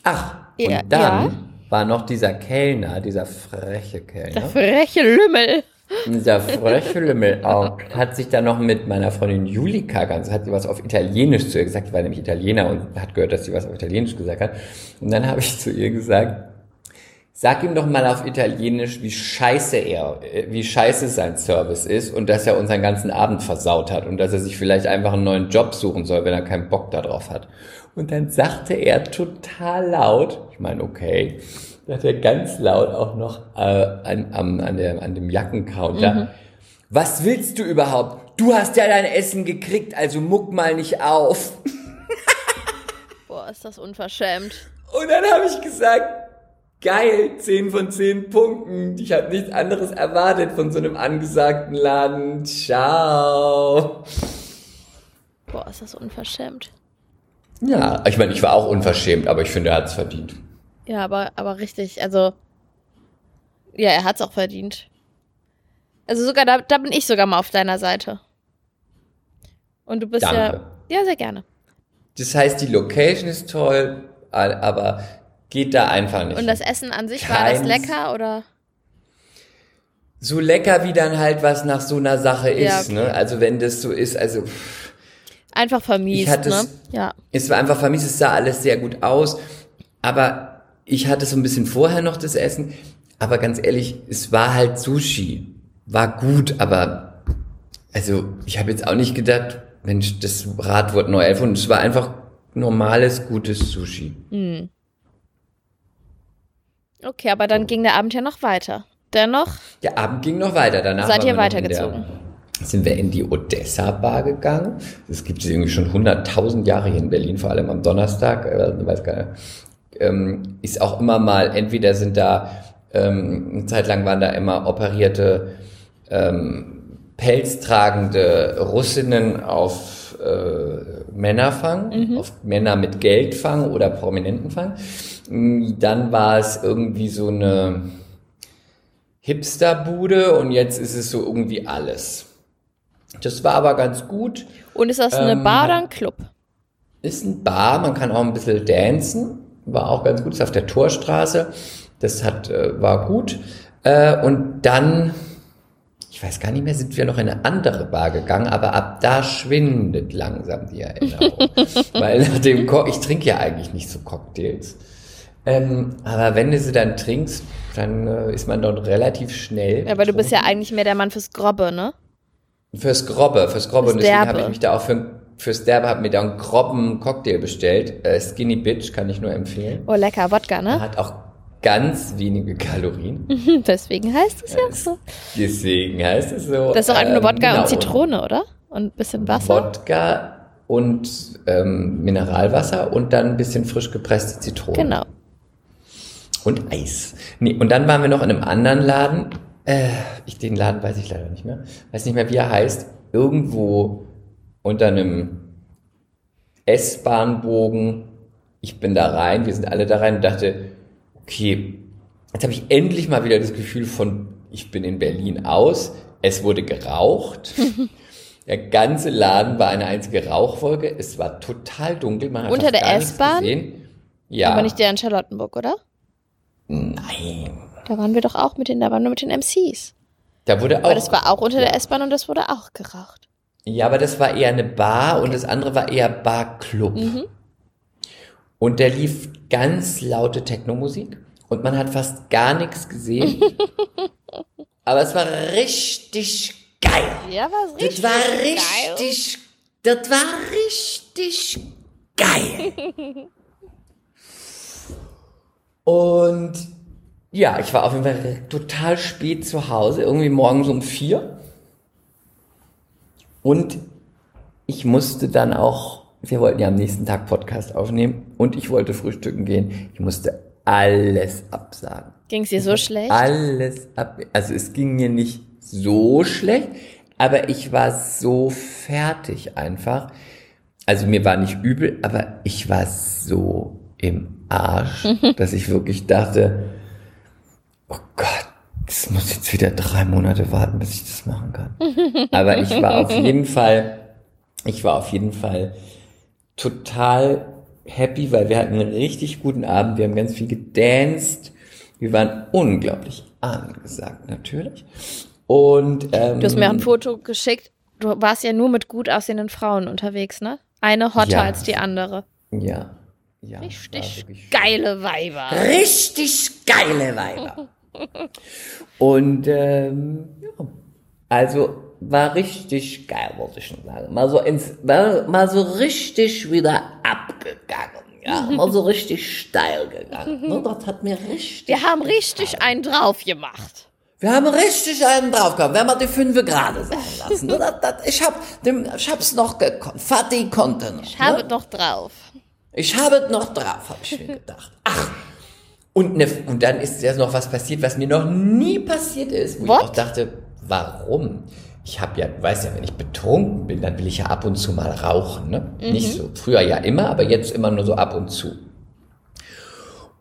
Ach, Ja, und dann ja. war noch dieser Kellner, dieser freche Kellner. Der freche Lümmel. Dieser freche Lümmel auch, hat sich dann noch mit meiner Freundin Julika ganz, hat sie was auf Italienisch zu ihr gesagt, die war nämlich Italiener und hat gehört, dass sie was auf Italienisch gesagt hat. Und dann habe ich zu ihr gesagt, sag ihm doch mal auf Italienisch, wie scheiße er, äh, wie scheiße sein Service ist und dass er unseren ganzen Abend versaut hat und dass er sich vielleicht einfach einen neuen Job suchen soll, wenn er keinen Bock darauf hat. Und dann sagte er total laut, ich meine, okay, da hat er ganz laut auch noch äh, an, am- an, der, an dem Jackencounter. Was willst du überhaupt? Du hast ja dein Essen gekriegt, also muck mal nicht auf. Boah, ist das unverschämt. Und dann habe ich gesagt, geil, 10 von 10 Punkten. Ich habe nichts anderes erwartet von so einem angesagten Laden. Ciao. Boah, ist das unverschämt. Ja, ich meine, ich war auch unverschämt, aber ich finde, er hat es verdient. Ja, aber, aber richtig, also. Ja, er hat's auch verdient. Also sogar, da, da bin ich sogar mal auf deiner Seite. Und du bist Danke. ja. Ja, sehr gerne. Das heißt, die Location ist toll, aber geht da einfach nicht. Und das Essen an sich, war das Keins. lecker oder? so lecker, wie dann halt was nach so einer Sache Ja, ist. okay. Ne? Also wenn das so ist, also pff, Einfach vermiest, Ich hatte ne? es- Ja. es war einfach vermisst, es sah alles sehr gut aus, aber ich hatte so ein bisschen vorher noch das Essen, aber ganz ehrlich, es war halt Sushi, war gut, aber also ich habe jetzt auch nicht gedacht, Mensch, das Rad wurde neu erfunden, es war einfach normales, gutes Sushi. Okay, aber dann ging der Abend ja noch weiter. Dennoch, Der Abend ging noch weiter, danach Seid ihr weitergezogen? Der, sind wir in die Odessa Bar gegangen. Das gibt es irgendwie schon 100.000 Jahre hier in Berlin, vor allem am Donnerstag, äh, weiß gar nicht. Ähm, ist auch immer mal, entweder sind da, ähm, eine Zeit lang waren da immer operierte, ähm, pelztragende Russinnen auf äh, Männerfang, auf Männer mit Geldfang oder Prominentenfang. Mm, Dann war es irgendwie so eine, Hipsterbude und jetzt ist es so irgendwie alles. Das war aber ganz gut. und ist das eine Ähm, Bar oder ein Club? Ist ein Bar, man kann auch ein bisschen dancen. War auch ganz gut, ist auf der Torstraße. Das hat, äh, war gut. Äh, und dann, ich weiß gar nicht mehr, sind wir noch in eine andere Bar gegangen, aber ab da schwindet langsam die Erinnerung. Weil nach dem Ko ich trinke ja eigentlich nicht so Cocktails. Ähm, aber wenn du sie dann trinkst, dann äh, ist man dort relativ schnell. Ja, aber du bist ja eigentlich mehr der Mann fürs Grobbe, ne? Fürs Grobbe, fürs Grobbe. Fürs und deswegen habe ich mich da auch für, fürs Derbe, habe mir da einen groben Cocktail bestellt. Äh, Skinny Bitch kann ich nur empfehlen. Oh, lecker, Wodka, ne? Hat auch ganz wenige Kalorien. Deswegen heißt es ja so. Deswegen heißt es so. Das ist doch einfach nur ähm, Wodka genau. und Zitrone, oder? Und ein bisschen Wasser. Wodka und ähm, Mineralwasser und dann ein bisschen frisch gepresste Zitrone. Genau. Und Eis. Nee, und dann waren wir noch in einem anderen Laden. Äh, ich, den Laden weiß ich leider nicht mehr. Weiß nicht mehr, wie er heißt. Irgendwo unter einem S-Bahnbogen. Ich bin da rein, wir sind alle da rein und dachte, okay, jetzt habe ich endlich mal wieder das Gefühl von, ich bin in Berlin aus. Es wurde geraucht. Der ganze Laden war eine einzige Rauchwolke. Es war total dunkel. Man hat Unter der S-Bahn? Ja. Aber nicht der in Charlottenburg, oder? Nein. Da waren wir doch auch mit den, da waren wir mit den MCs. Da wurde auch. Aber das war auch unter der S-Bahn und das wurde auch geraucht. Ja, aber das war eher eine Bar und das andere war eher Barclub. Und der lief ganz laute Techno-Musik und man hat fast gar nichts gesehen. aber es war richtig geil. Ja, war Das war richtig, das war richtig geil. Und ja, ich war auf jeden Fall total spät zu Hause, irgendwie morgens um vier. Und ich musste dann auch, wir wollten ja am nächsten Tag Podcast aufnehmen und ich wollte frühstücken gehen. Ich musste alles absagen. Ging es dir so schlecht? Alles ab. Also es ging mir nicht so schlecht, aber ich war so fertig einfach. Also mir war nicht übel, aber ich war so im Arsch, dass ich wirklich dachte, oh Gott, das muss jetzt wieder drei Monate warten, bis ich das machen kann. Aber ich war auf jeden Fall, ich war auf jeden Fall total happy, weil wir hatten einen richtig guten Abend. Wir haben ganz viel gedanced. Wir waren unglaublich angesagt, natürlich. Und ähm, Du hast mir auch ein Foto geschickt. Du warst ja nur mit gut aussehenden Frauen unterwegs, ne? Eine hotter Ja. als die andere. ja, ja, Richtig geile Weiber. richtig geile Weiber. Und ähm, ja, also war richtig geil, wollte ich schon sagen. Mal so ins, mal, mal so richtig wieder abgegangen. Ja, mal so richtig steil gegangen. Ne, das hat mir richtig. Wir haben richtig einen drauf gemacht. Wir haben richtig einen drauf gehabt. Wir haben die fünf gerade sein lassen. Ne, das, das, ich hab, dem, ich hab's noch gekonnt. Fatih konnte noch. Ich habe ne? noch drauf. Ich habe es noch drauf, habe ich mir gedacht. Ach. Und, ne, und dann ist ja noch was passiert, was mir noch nie passiert ist. Wo What? ich auch dachte, warum? Ich habe ja, du weißt ja, wenn ich betrunken bin, dann will ich ja ab und zu mal rauchen. Ne? Nicht so, früher ja immer, aber jetzt immer nur so ab und zu.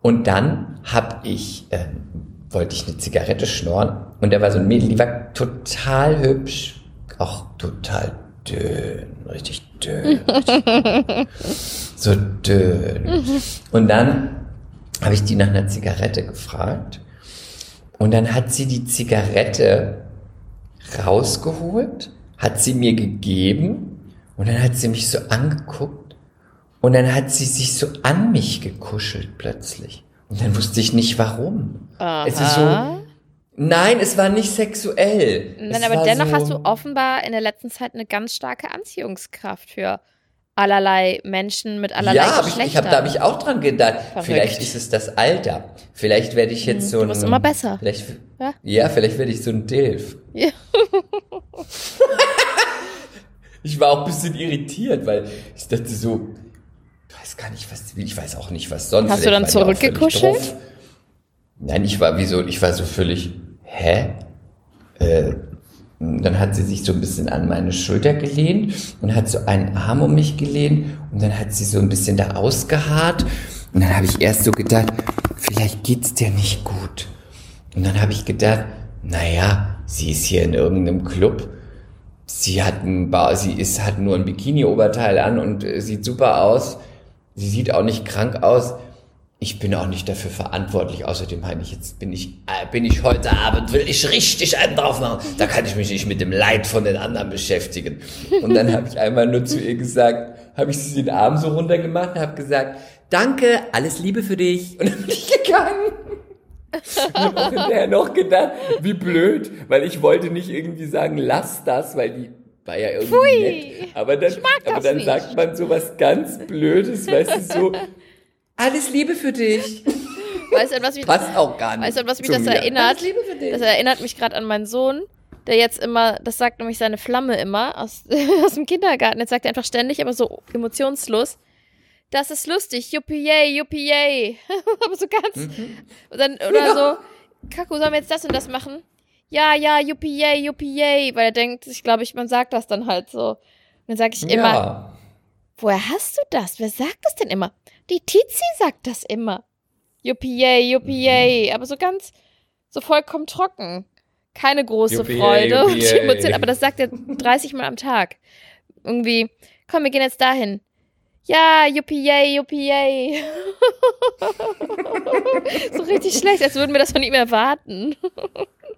Und dann habe ich, ähm, wollte ich eine Zigarette schnorren und da war so ein Mädel, die war total hübsch, auch total dünn, richtig dünn. so dünn. Und dann habe ich die nach einer Zigarette gefragt und dann hat sie die Zigarette rausgeholt, hat sie mir gegeben und dann hat sie mich so angeguckt und dann hat sie sich so an mich gekuschelt plötzlich. Und dann wusste ich nicht warum. Es ist so, nein, es war nicht sexuell. Nein, es aber dennoch so, hast du offenbar in der letzten Zeit eine ganz starke Anziehungskraft für allerlei Menschen mit allerlei ja, ich, Geschlechtern. ich hab, da habe ich auch dran gedacht. Verrückt. Vielleicht ist es das Alter. Vielleicht werde ich jetzt so ein. Hm, wirst immer besser. Vielleicht, Ja? ja? vielleicht werde ich so ein Dilf. Ja. Ich war auch ein bisschen irritiert, weil ich dachte so, ich weiß gar nicht, was, ich weiß auch nicht, was sonst. Hast du dann zurückgekuschelt? Nein, ich war wie so, ich war so völlig, hä? Äh, dann hat sie sich so ein bisschen an meine Schulter gelehnt und hat so einen Arm um mich gelehnt und dann hat sie so ein bisschen da ausgeharrt und dann habe ich erst so gedacht, vielleicht geht's dir nicht gut. Und dann habe ich gedacht, naja, sie ist hier in irgendeinem Club. Sie hat, ein ba sie ist, hat nur ein Bikini-Oberteil an und äh, sieht super aus. Sie sieht auch nicht krank aus. Ich bin auch nicht dafür verantwortlich. Außerdem meine ich, jetzt bin ich, äh, bin ich heute Abend, will ich richtig einen drauf machen. Da kann ich mich nicht mit dem Leid von den anderen beschäftigen. Und dann habe ich einmal nur zu ihr gesagt, habe ich sie den Arm so runtergemacht und habe gesagt, danke, alles Liebe für dich. Und dann bin ich gegangen. Ich habe hinterher noch gedacht, wie blöd, weil ich wollte nicht irgendwie sagen, lass das, weil die war ja irgendwie Pfui, nett. Aber dann, aber dann nicht. sagt man so was ganz Blödes, weißt du, so, alles Liebe für dich. Weißt du, was mich, Passt auch gar nicht. weißt du, was mich das mir. erinnert? Alles Liebe für dich. Das erinnert mich gerade an meinen Sohn, der jetzt immer, das sagt nämlich seine Flamme immer aus, aus dem Kindergarten. Jetzt sagt er einfach ständig, aber so emotionslos. das ist lustig, yuppie yay, yuppie yay. Aber so ganz. Mhm. Und dann, oder so, Kaku, sollen wir jetzt das und das machen? Ja, ja, yuppie yay, yuppie yay. Weil er denkt, ich glaube, ich, man sagt das dann halt so. Und dann sage ich immer, Ja. woher hast du das? Wer sagt das denn immer? Die Tizi sagt das immer. Yuppie yay, yuppie yay. Aber so ganz, so vollkommen trocken. Keine große Yuppie yay, Freude yuppie und. Emotion, aber das sagt er 30 Mal am Tag. Irgendwie, komm, wir gehen jetzt dahin. Ja, yuppie yay. so richtig schlecht, als würden wir das von ihm erwarten.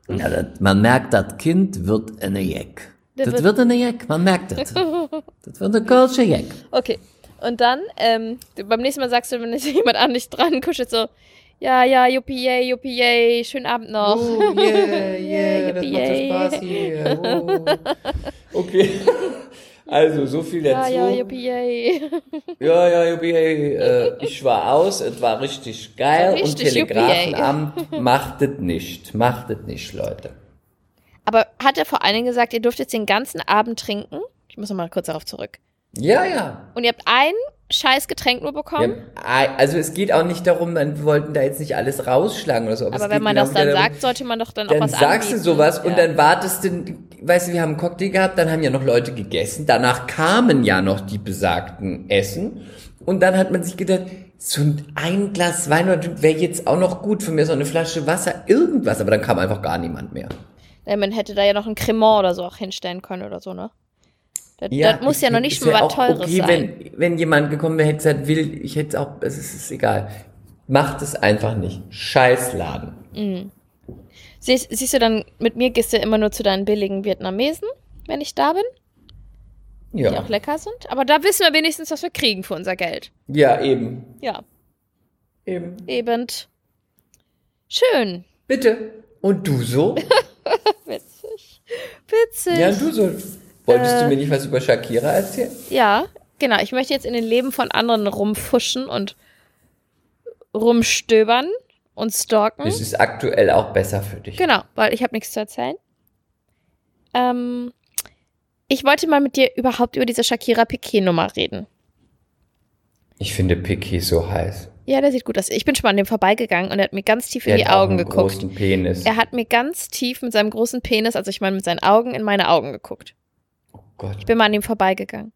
Ja, das, man merkt, das Kind wird eine. Der Das wird- wird eine Jeck, man merkt das. Das wird eine kölsche Jeck. Okay. Und dann, ähm, beim nächsten Mal sagst du, wenn jetzt jemand an dich dran kuschelt, so, ja, ja, yuppie yay, yuppie yay, schönen Abend noch. Oh, yeah, yeah, das macht yay. Spaß hier. Oh. Okay. Also, so viel Ja, dazu. ja, yuppie yay. Ja, ja, Juppie, äh, ich war aus, es war richtig geil Richtig und Telegrafenamt macht es nicht. Macht es nicht, Leute. Aber hat er vor allen Dingen gesagt, ihr dürft jetzt den ganzen Abend trinken? Ich muss noch mal kurz darauf zurück. Ja, ja. Und ihr habt ein scheiß Getränk nur bekommen? haben, also es geht auch nicht darum, wir wollten da jetzt nicht alles rausschlagen oder so. aber geht wenn man das dann darum, sagt, sollte man doch dann, auch dann was sagst du anbieten. sowas und Ja. dann wartest du, weißt du, wir haben einen Cocktail gehabt, dann haben ja noch Leute gegessen, danach kamen ja noch die besagten Essen und dann hat man sich gedacht, so ein Glas Wein wäre jetzt auch noch gut, für mir so eine Flasche Wasser, irgendwas, aber dann kam einfach gar niemand mehr. Ja, man hätte da ja noch ein Cremant oder so auch hinstellen können oder so, ne? Das, das muss ja noch nicht mal ja was auch Teures okay, sein. Wenn, wenn jemand gekommen wäre, hätte gesagt, will, ich hätte es auch, es ist, ist egal. Macht es einfach nicht. Scheißladen. Siehst, siehst du dann, mit mir gehst du immer nur zu deinen billigen Vietnamesen, wenn ich da bin, die Ja. auch lecker sind. Aber da wissen wir wenigstens, was wir kriegen für unser Geld. Ja, eben. Ja, Eben. eben. Schön. Bitte. Und du so? Witzig. Witzig. Ja, du so. Wolltest Äh. du mir nicht was über Shakira erzählen? Ja, genau. Ich möchte jetzt in den Leben von anderen rumfuschen und rumstöbern und stalken. Es ist aktuell auch besser für dich. Genau, weil ich habe nichts zu erzählen. Ähm, ich wollte mal mit dir überhaupt über diese Shakira Piquet-Nummer reden. Ich finde Piquet so heiß. Ja, der sieht gut aus. Ich bin schon mal an dem vorbeigegangen und er hat mir ganz tief in Der die hat auch Augen geguckt. großen Penis. Er hat mir ganz tief mit seinem großen Penis, also ich meine mit seinen Augen, in meine Augen geguckt. Gott. Ich bin mal an ihm vorbeigegangen.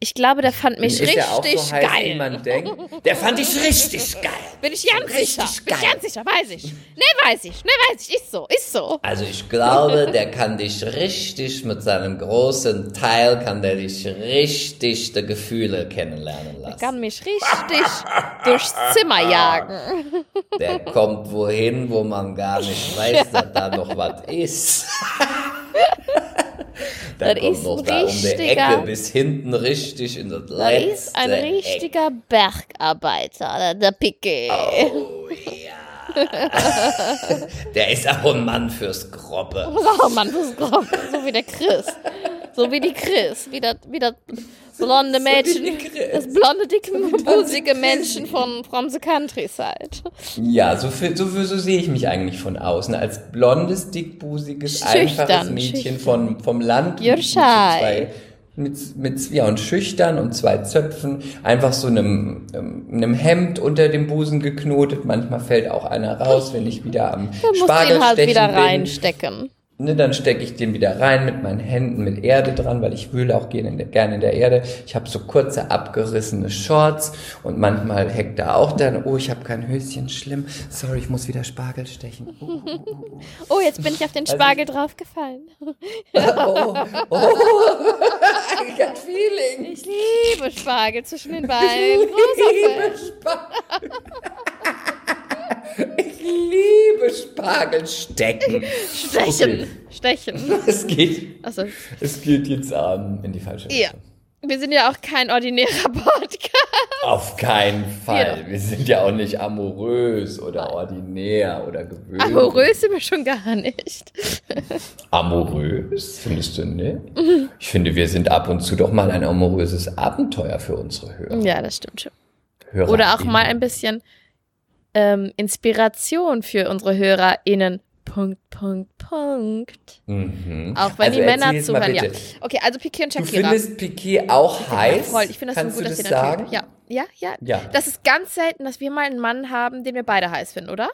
Ich glaube, der fand mich ist richtig ja auch so heiß, wie geil. man denkt. Der fand ich richtig geil. Bin ich ganz sicher. Bin ich ganz sicher, weiß ich. Nee, weiß ich. Nee, weiß ich. Ist so, ist so. Also ich glaube, der kann dich richtig mit seinem großen Teil, kann der dich richtig die Gefühle kennenlernen Er lassen. kann mich richtig durchs Zimmer jagen. Der kommt wohin, wo man gar nicht weiß, dass da noch was ist. Der Das kommt ist noch ein da um die Ecke bis hinten richtig in das letzte ist ein Eck. richtiger Bergarbeiter, der, Piquet. Oh ja. Der ist auch ein Mann fürs Groppe. Oh Mann, was grob. So wie der Chris. So wie die Chris. Wie das, wie das blonde Mädchen. das blonde, dicke, busige Männchen von From the Countryside. Ja, so, für, so, für, so sehe ich mich eigentlich von außen. Als blondes, dickbusiges, Schüchtern, einfaches Mädchen schüchtern. von, vom Land. You're so shy. Mit, mit, ja, und schüchtern und zwei Zöpfen. Einfach so einem, ähm, einem Hemd unter dem Busen geknotet. Manchmal fällt auch einer raus, wenn ich wieder am Da musst du Spargel ihn halt wieder bin. reinstecken. Ne, dann stecke ich den wieder rein mit meinen Händen mit Erde dran, weil ich wühle auch gerne in der, gerne in der Erde. Ich habe so kurze abgerissene Shorts und manchmal heckt da auch dann, oh, ich habe kein Höschen, schlimm. Sorry, ich muss wieder Spargel stechen. Oh, Oh, jetzt bin ich auf den Spargel draufgefallen. oh, oh. I got feeling. Ich liebe Spargel zwischen den Beinen. Großer Fan. Ich liebe Spargel stecken. Stechen. Stechen. Es geht, Also, es geht jetzt ähm, in die falsche Richtung. ja. Wir sind ja auch kein ordinärer Podcast. Auf keinen Fall. Ja. Wir sind ja auch nicht amorös oder ordinär oder gewöhnlich. Amorös sind wir schon gar nicht. Amorös, findest du nicht? Ich finde, wir sind ab und zu doch mal ein amoröses Abenteuer für unsere Hörer. Ja, das stimmt schon. Hörer Oder auch mal ein bisschen ähm, Inspiration für unsere HörerInnen. Punkt, Punkt, Punkt. Mhm. Auch wenn Also die Männer zuhören, ja. Okay, also Piquet und Du Shakira. findest Piquet auch heiß? Voll, ich finde das Kannst so gut, du dass das sie dann sagen? Ja, Ja, ja. Ja. Das ist ganz selten, dass wir mal einen Mann haben, den wir beide heiß finden, oder?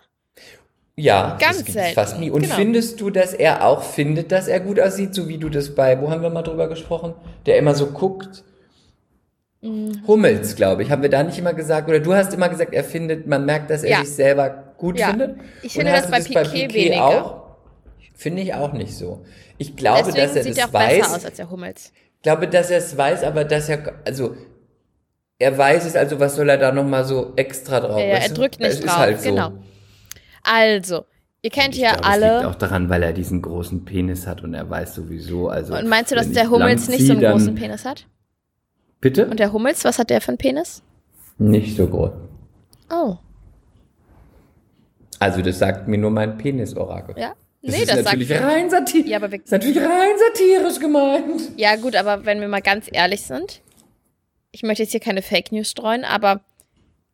Ja, Ganz das selten, fast nie. Und genau. findest du, dass er auch findet, dass er gut aussieht, so wie du das bei, wo haben wir mal drüber gesprochen? Der immer so guckt. Mm. Hummels, glaube ich. Haben wir da nicht immer gesagt, oder du hast immer gesagt, er findet, man merkt, dass er Ja. sich selber gut Ja. findet. Ich finde das du bei Piquet weniger. auch? Finde ich auch nicht so. Ich glaube, Deswegen dass er sieht das er auch weiß. besser aus als der Hummels. Ich glaube, dass er es weiß, aber dass er, also, er weiß es, also was soll er da nochmal so extra drauf? Ja, er drückt nicht ist drauf, halt so. genau. Also, ihr kennt Ich ja glaube, Es liegt alle. auch daran, weil er diesen großen Penis hat und er weiß sowieso, also. Und meinst du, dass der Hummels nicht so einen großen Penis hat? Bitte? Und der Hummels, was hat der für einen Penis? Nicht so groß. Oh, Also, das sagt mir nur mein Penis-Orakel. ja. Das Nee, ist das sagt. natürlich rein satirisch. Ja, aber wir, ist natürlich rein satirisch gemeint. ja, gut, aber wenn wir mal ganz ehrlich sind, ich möchte jetzt hier keine Fake News streuen, aber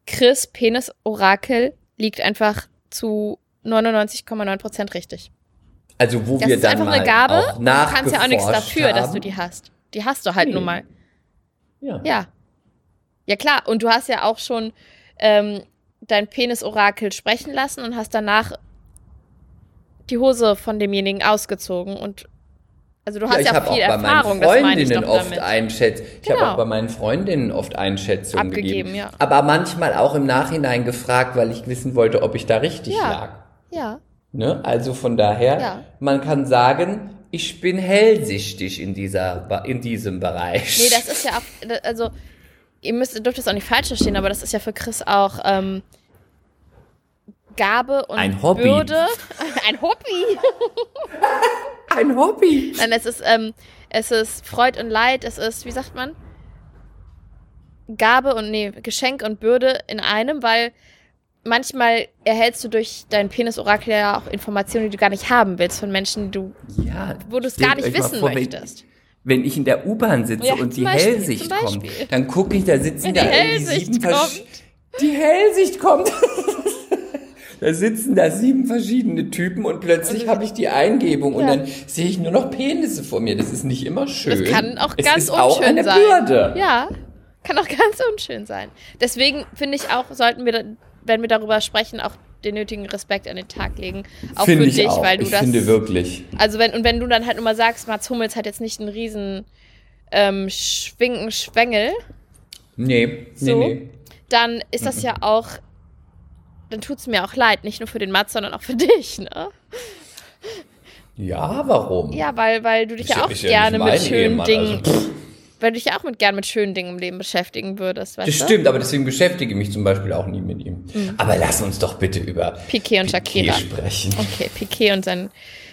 Chris Penis-Orakel liegt einfach zu 99,9% richtig. Also, wo Das wir ist dann einfach mal eine Gabe. auch und Du kannst ja auch nichts dafür, dass haben. du die hast. Die hast du halt Nee. nun mal. Ja. Ja. Ja, klar. Und du hast ja auch schon ähm, dein Penis-Orakel sprechen lassen und hast danach die Hose von demjenigen ausgezogen. Und also du hast ich ja, viel auch bei Erfahrung, meinen Freundinnen oft. Einschätzungen. Ich Genau. habe auch bei meinen Freundinnen oft Einschätzungen Abgegeben, gegeben. ja. Aber manchmal auch im Nachhinein gefragt, weil ich wissen wollte, ob ich da richtig Ja. lag. Ja. Ne? Also von daher, Ja. man kann sagen, ich bin hellsichtig in, dieser, in diesem Bereich. Nee, das ist ja auch, also ihr müsst, ihr dürft das auch nicht falsch verstehen, aber das ist ja für Chris auch ähm, Gabe und Ein Hobby. Bürde. Ein Hobby. ein Hobby. Nein, es ist, ähm, es ist Freud und Leid, es ist, wie sagt man? Gabe und, nee, Geschenk und Bürde in einem, weil manchmal erhältst du durch dein Penis-Orakel ja auch Informationen, die du gar nicht haben willst von Menschen, die du, Ja, wo du es gar nicht wissen vor, wenn- möchtest. Wenn ich in der U-Bahn sitze Ja, und die Beispiel, Hellsicht kommt, dann gucke ich, da sitzen Wenn da die Hellsicht kommt. Die Hellsicht kommt. da sitzen da sieben verschiedene Typen und plötzlich habe ich die Eingebung und Ja. dann sehe ich nur noch Penisse vor mir. Das ist nicht immer schön. Das kann auch es ganz ist unschön auch eine sein. Bürde. Ja, kann auch ganz unschön sein. Deswegen finde ich auch, sollten wir, wenn wir darüber sprechen, auch den nötigen Respekt an den Tag legen. Auch Finde für ich dich, auch. weil du ich das. finde wirklich. Also wenn, und wenn du dann halt immer sagst, Mats Hummels hat jetzt nicht einen riesen ähm, Schwingen, Schwengel, Nee, So. nee, nee. dann ist Mhm. das ja auch, dann tut es mir auch leid, nicht nur für den Mats, sondern auch für dich, ne? Ja, warum? Ja, weil, weil du dich Ist ja auch gerne nicht mit schönen Ehemann, Dingen, Also, weil du dich ja auch mit gern mit schönen Dingen im Leben beschäftigen würdest, das du? stimmt, aber deswegen beschäftige ich mich zum Beispiel auch nie mit ihm. Mhm. Aber lass uns doch bitte über Piquet und Piquet Shakira. sprechen. Okay, Piquet und sein,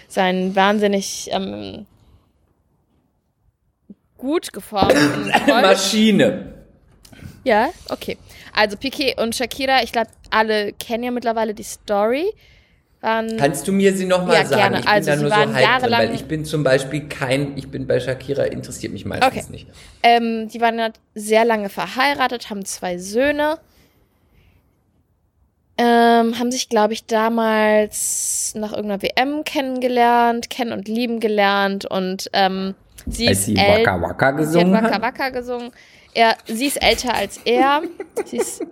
sein wahnsinnig ähm, gut geformten. Maschine. Ja, okay. Also Piquet und Shakira, ich glaube, alle kennen ja mittlerweile die Story. Waren, Kannst du mir sie nochmal Ja, sagen? gerne. Ich bin Also, da sie nur so hype drin, weil ich bin zum Beispiel kein, ich bin bei Shakira, interessiert mich meistens Okay. nicht. ähm, die waren sehr lange verheiratet, haben zwei Söhne. Ähm, haben sich, glaube ich, damals nach irgendeiner WM kennengelernt, kennen und lieben gelernt und ähm, sie Als ist sie Waka Waka Sie hat gesungen Waka hat. Waka gesungen. Er, sie ist älter als er. sie ist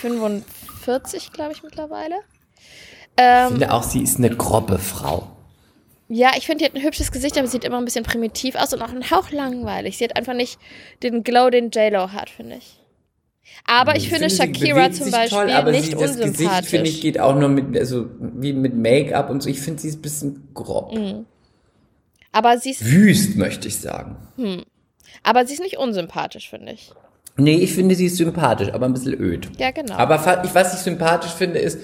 45, glaube ich, mittlerweile. Ich Ähm, finde auch, sie ist eine grobe Frau. ja, ich finde, die hat ein hübsches Gesicht, aber sie sieht immer ein bisschen primitiv aus und auch einen Hauch langweilig. Sie hat einfach nicht den Glow, den J-Lo hat, finde ich. Aber ich finde sie Shakira zum Beispiel toll, aber nicht sie, das Gesicht, finde ich, geht auch nur mit, also wie mit Make-up und so. Ich finde, sie ist ein bisschen grob. Mhm. Aber sie ist, Wüst, möchte ich sagen. aber sie ist nicht unsympathisch, finde ich. Nee, ich finde, sie ist sympathisch, aber ein bisschen öd. Ja, genau. Aber ich, was ich sympathisch finde, ist,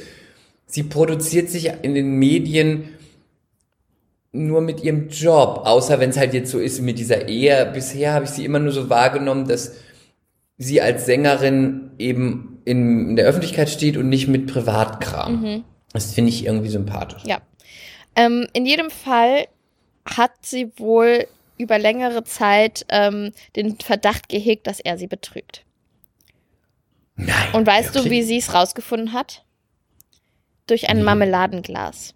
sie produziert sich in den Medien nur mit ihrem Job, außer wenn es halt jetzt so ist mit dieser Ehe. Bisher habe ich sie immer nur so wahrgenommen, dass sie als Sängerin eben in, in der Öffentlichkeit steht und nicht mit Privatkram. Das finde ich irgendwie sympathisch. Ja. Ähm, in jedem Fall hat sie wohl über längere Zeit ähm, den Verdacht gehegt, dass er sie betrügt. Nein. Und weißt du, wirklich? wie sie es rausgefunden hat? Durch ein Marmeladenglas.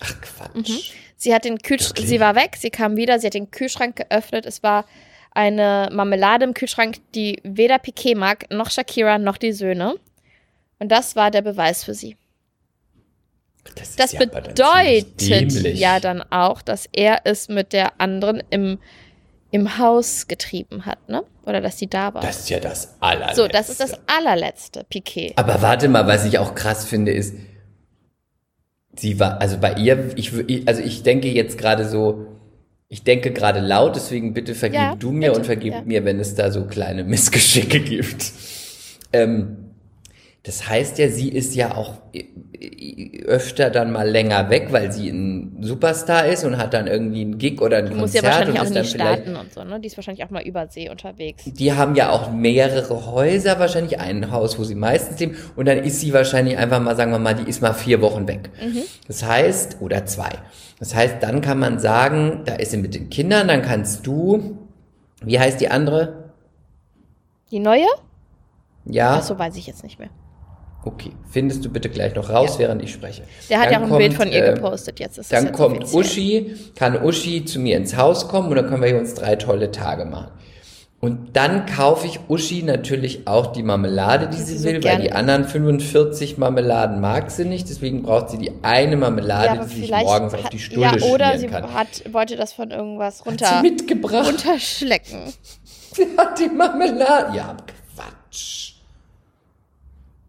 Ach Quatsch. Sie hat den Kühlschrank, Wirklich? sie war weg, sie kam wieder, sie hat den Kühlschrank geöffnet, es war eine Marmelade im Kühlschrank, die weder Piquet mag, noch Shakira, noch die Söhne. Und das war der Beweis für sie. Das, Das ja dann bedeutet dämlich. ja dann auch, dass er es mit der anderen im, im Haus getrieben hat, ne? Oder dass sie da war. Das ist ja das allerletzte. so, das ist das allerletzte Piquet. Aber warte mal, was ich auch krass finde, ist, sie war, also bei ihr, ich, also ich denke jetzt gerade so, ich denke gerade laut, deswegen bitte vergib Ja, du mir bitte, und vergib ja. mir, wenn es da so kleine Missgeschicke gibt. Ähm, das heißt ja, sie ist ja auch äh, äh, öfter dann mal länger weg, weil sie ein Superstar ist und hat dann irgendwie einen Gig oder ein Die muss ja Konzert wahrscheinlich auch dann vielleicht starten und so, ne? Die ist wahrscheinlich auch mal übersee unterwegs. die haben ja auch mehrere Häuser, wahrscheinlich ein Haus, wo sie meistens leben. Und dann ist sie wahrscheinlich einfach mal, sagen wir mal, die ist mal vier Wochen weg. Das heißt, oder zwei. Das heißt, dann kann man sagen, da ist sie mit den Kindern, dann kannst du, wie heißt die andere? Die neue? Ja, Ach so weiß ich jetzt nicht mehr. Okay. Findest du bitte gleich noch raus, Ja. während ich spreche. Der hat Dann ja auch ein kommt, Bild von ihr äh, gepostet. Jetzt ist es Dann jetzt kommt offiziell. Uschi, kann Uschi zu mir ins Haus kommen und dann können wir hier uns drei tolle Tage machen. Und dann kaufe ich Uschi natürlich auch die Marmelade, die sie sie will, weil die anderen 45 Marmeladen mag sie nicht. Deswegen braucht sie die eine Marmelade, Ja, die sie morgens auf hat, die Stulle Ja, oder sie kann. hat, wollte das von irgendwas runter, mitgebracht. runterschlecken. Sie hat die Marmelade. Ja, Quatsch.